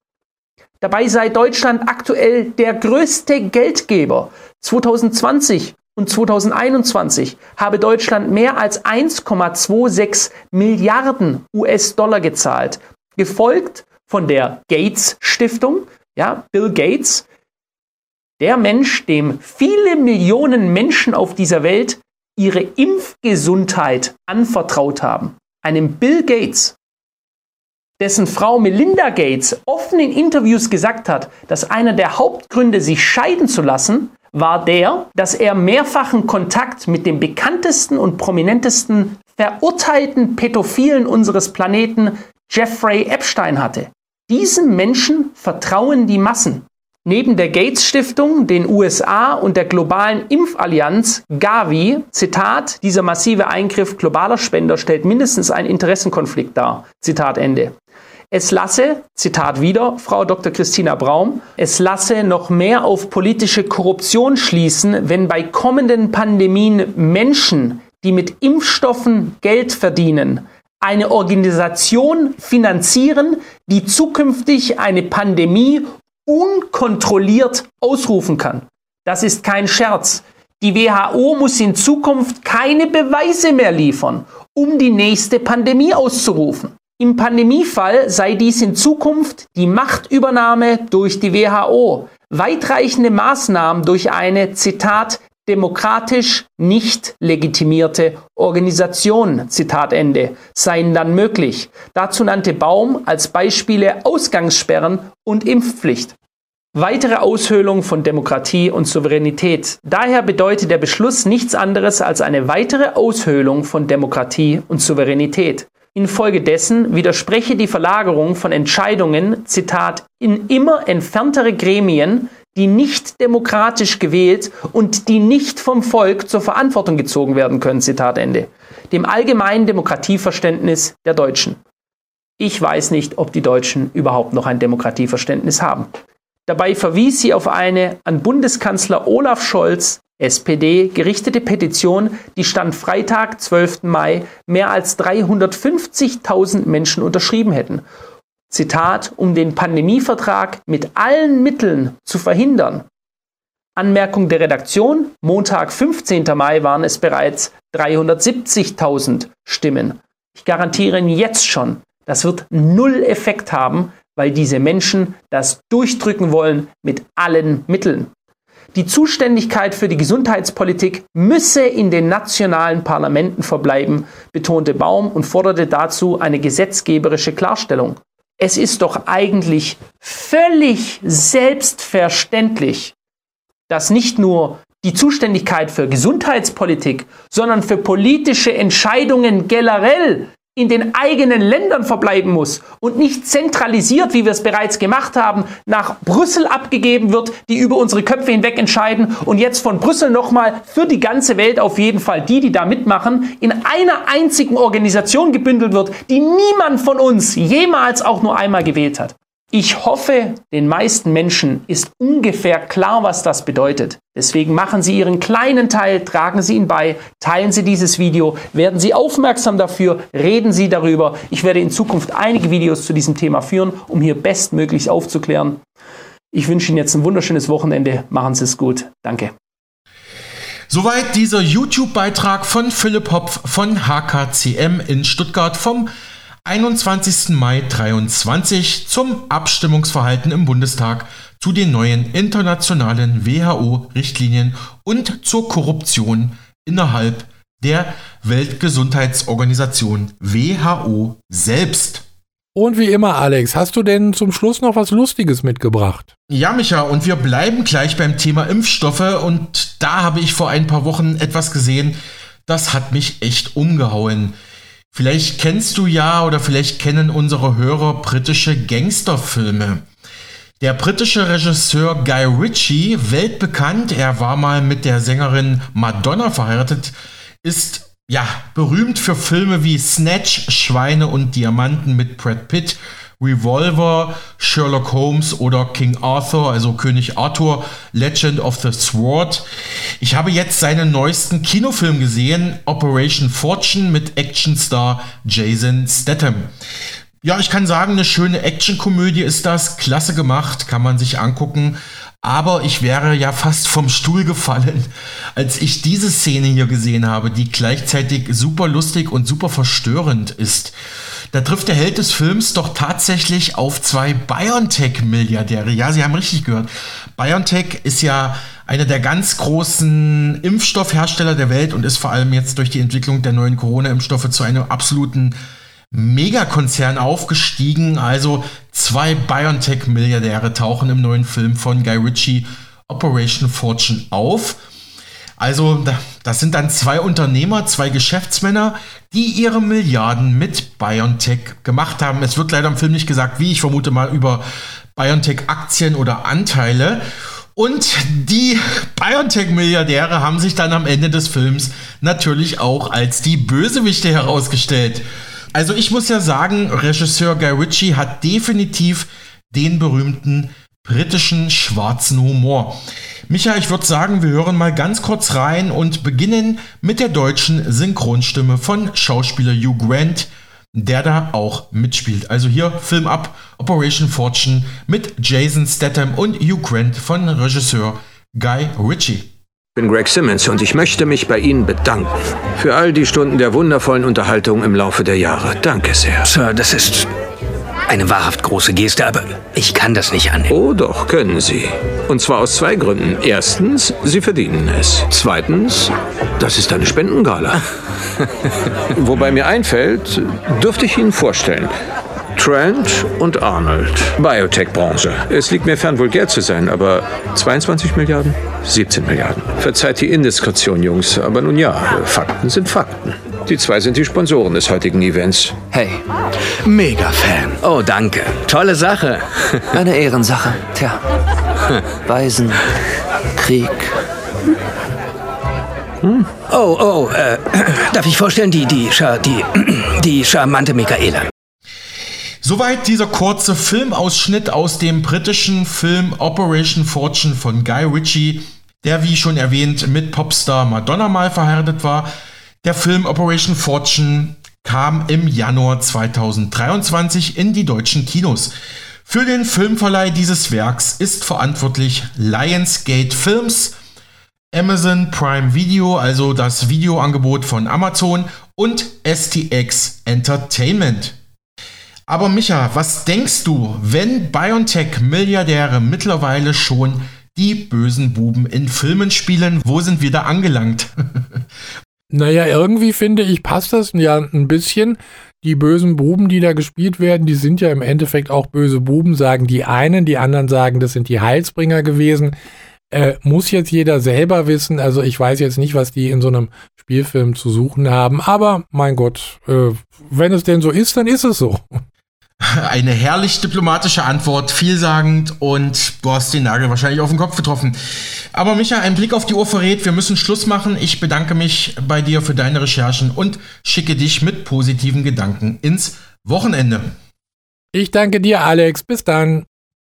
Dabei sei Deutschland aktuell der größte Geldgeber. 2020 und 2021 habe Deutschland mehr als 1,26 Milliarden US-Dollar gezahlt, gefolgt von der Gates Stiftung, ja, Bill Gates, der Mensch, dem viele Millionen Menschen auf dieser Welt ihre Impfgesundheit anvertraut haben, einem Bill Gates, dessen Frau Melinda Gates offen in Interviews gesagt hat, dass einer der Hauptgründe, sich scheiden zu lassen, war der, dass er mehrfachen Kontakt mit dem bekanntesten und prominentesten verurteilten Pädophilen unseres Planeten, Jeffrey Epstein, hatte. Diesem Menschen vertrauen die Massen. Neben der Gates Stiftung, den USA und der globalen Impfallianz Gavi, Zitat, dieser massive Eingriff globaler Spender stellt mindestens einen Interessenkonflikt dar. Zitat Ende. Es lasse, Zitat wieder, Frau Dr. Christina Braum, es lasse noch mehr auf politische Korruption schließen, wenn bei kommenden Pandemien Menschen, die mit Impfstoffen Geld verdienen, eine Organisation finanzieren, die zukünftig eine Pandemie unkontrolliert ausrufen kann. Das ist kein Scherz. Die WHO muss in Zukunft keine Beweise mehr liefern, um die nächste Pandemie auszurufen. Im Pandemiefall sei dies in Zukunft die Machtübernahme durch die WHO, weitreichende Maßnahmen durch eine, Zitat, demokratisch nicht legitimierte Organisation, Zitat Ende, seien dann möglich. Dazu nannte Baum als Beispiele Ausgangssperren und Impfpflicht. Weitere Aushöhlung von Demokratie und Souveränität. Daher bedeutet der Beschluss nichts anderes als eine weitere Aushöhlung von Demokratie und Souveränität. Infolgedessen widerspreche die Verlagerung von Entscheidungen, Zitat, in immer entferntere Gremien, die nicht demokratisch gewählt und die nicht vom Volk zur Verantwortung gezogen werden können, Zitat Ende, dem allgemeinen Demokratieverständnis der Deutschen. Ich weiß nicht, ob die Deutschen überhaupt noch ein Demokratieverständnis haben. Dabei verwies sie auf eine an Bundeskanzler Olaf Scholz SPD gerichtete Petition, die stand Freitag, 12. Mai, mehr als 350.000 Menschen unterschrieben hätten. Zitat, um den Pandemievertrag mit allen Mitteln zu verhindern. Anmerkung der Redaktion, Montag, 15. Mai waren es bereits 370.000 Stimmen. Ich garantiere Ihnen jetzt schon, das wird null Effekt haben, weil diese Menschen das durchdrücken wollen mit allen Mitteln. Die Zuständigkeit für die Gesundheitspolitik müsse in den nationalen Parlamenten verbleiben, betonte Baum und forderte dazu eine gesetzgeberische Klarstellung. Es ist doch eigentlich völlig selbstverständlich, dass nicht nur die Zuständigkeit für Gesundheitspolitik, sondern für politische Entscheidungen generell in den eigenen Ländern verbleiben muss und nicht zentralisiert, wie wir es bereits gemacht haben, nach Brüssel abgegeben wird, die über unsere Köpfe hinweg entscheiden und jetzt von Brüssel nochmal für die ganze Welt auf jeden Fall die, die da mitmachen, in einer einzigen Organisation gebündelt wird, die niemand von uns jemals auch nur einmal gewählt hat. Ich hoffe, den meisten Menschen ist ungefähr klar, was das bedeutet. Deswegen machen Sie Ihren kleinen Teil, tragen Sie ihn bei, teilen Sie dieses Video, werden Sie aufmerksam dafür, reden Sie darüber. Ich werde in Zukunft einige Videos zu diesem Thema führen, um hier bestmöglichst aufzuklären. Ich wünsche Ihnen jetzt ein wunderschönes Wochenende. Machen Sie es gut. Danke. Soweit dieser YouTube-Beitrag von Philipp Hopf von HKCM in Stuttgart vom 21. Mai 23 zum Abstimmungsverhalten im Bundestag zu den neuen internationalen WHO-Richtlinien und zur Korruption innerhalb der Weltgesundheitsorganisation WHO selbst. Und wie immer, Alex, hast du denn zum Schluss noch was Lustiges mitgebracht? Ja, Micha, und wir bleiben gleich beim Thema Impfstoffe. Und da habe ich vor ein paar Wochen etwas gesehen, das hat mich echt umgehauen. Vielleicht kennst du ja oder vielleicht kennen unsere Hörer britische Gangsterfilme. Der britische Regisseur Guy Ritchie, weltbekannt, er war mal mit der Sängerin Madonna verheiratet, ist ja berühmt für Filme wie Snatch, Schweine und Diamanten mit Brad Pitt Revolver, Sherlock Holmes oder King Arthur, also König Arthur, Legend of the Sword. Ich habe jetzt seinen neuesten Kinofilm gesehen, Operation Fortune mit Actionstar Jason Statham. Ja, ich kann sagen, eine schöne Actionkomödie ist das, klasse gemacht, kann man sich angucken. Aber ich wäre ja fast vom Stuhl gefallen, als ich diese Szene hier gesehen habe, die gleichzeitig super lustig und super verstörend ist. Da trifft der Held des Films doch tatsächlich auf zwei BioNTech-Milliardäre. Ja, Sie haben richtig gehört. BioNTech ist ja einer der ganz großen Impfstoffhersteller der Welt und ist vor allem jetzt durch die Entwicklung der neuen Corona-Impfstoffe zu einem absoluten Megakonzern aufgestiegen. Also zwei BioNTech-Milliardäre tauchen im neuen Film von Guy Ritchie Operation Fortune auf. Also das sind dann zwei Unternehmer, zwei Geschäftsmänner, die ihre Milliarden mit BioNTech gemacht haben. Es wird leider im Film nicht gesagt, wie ich vermute mal über BioNTech-Aktien oder Anteile. Und die BioNTech-Milliardäre haben sich dann am Ende des Films natürlich auch als die Bösewichte herausgestellt. Also ich muss ja sagen, Regisseur Guy Ritchie hat definitiv den berühmten britischen schwarzen Humor. Micha, ich würde sagen, wir hören mal ganz kurz rein und beginnen mit der deutschen Synchronstimme von Schauspieler Hugh Grant, der da auch mitspielt. Also hier Film ab Operation Fortune mit Jason Statham und Hugh Grant von Regisseur Guy Ritchie. Ich bin Greg Simmons und ich möchte mich bei Ihnen bedanken für all die Stunden der wundervollen Unterhaltung im Laufe der Jahre. Danke sehr. Sir, das ist eine wahrhaft große Geste, aber ich kann das nicht annehmen. Oh doch, können Sie. Und zwar aus zwei Gründen. Erstens, Sie verdienen es. Zweitens, das ist eine Spendengala. Wobei mir einfällt, dürfte ich Ihnen vorstellen. Trent und Arnold. Biotech-Branche. Es liegt mir fern, vulgär zu sein, aber 22 Milliarden? 17 Milliarden. Verzeiht die Indiskretion, Jungs, aber nun ja, Fakten sind Fakten. Die zwei sind die Sponsoren des heutigen Events. Hey, Mega-Fan. Oh, danke. Tolle Sache. Eine Ehrensache. Tja. Waisen, Krieg. Hm. Oh, oh, äh, darf ich vorstellen, die, die, die, die charmante Michaela. Soweit dieser kurze Filmausschnitt aus dem britischen Film Operation Fortune von Guy Ritchie der wie schon erwähnt mit Popstar Madonna mal verheiratet war. Der Film Operation Fortune kam im Januar 2023 in die deutschen Kinos. Für den Filmverleih dieses Werks ist verantwortlich Lionsgate Films, Amazon Prime Video, also das Videoangebot von Amazon und STX Entertainment. Aber Micha, was denkst du, wenn BioNTech-Milliardäre mittlerweile schon die bösen Buben in Filmen spielen? Wo sind wir da angelangt? naja, irgendwie finde ich, passt das ja ein bisschen. Die bösen Buben, die da gespielt werden, die sind ja im Endeffekt auch böse Buben, sagen die einen, die anderen sagen, das sind die Heilsbringer gewesen. Äh, muss jetzt jeder selber wissen. Also ich weiß jetzt nicht, was die in so einem Spielfilm zu suchen haben. Aber mein Gott, äh, wenn es denn so ist, dann ist es so. Eine herrlich diplomatische Antwort, vielsagend und du hast den Nagel wahrscheinlich auf den Kopf getroffen. Aber Micha, ein Blick auf die Uhr verrät, wir müssen Schluss machen. Ich bedanke mich bei dir für deine Recherchen und schicke dich mit positiven Gedanken ins Wochenende. Ich danke dir, Alex. Bis dann.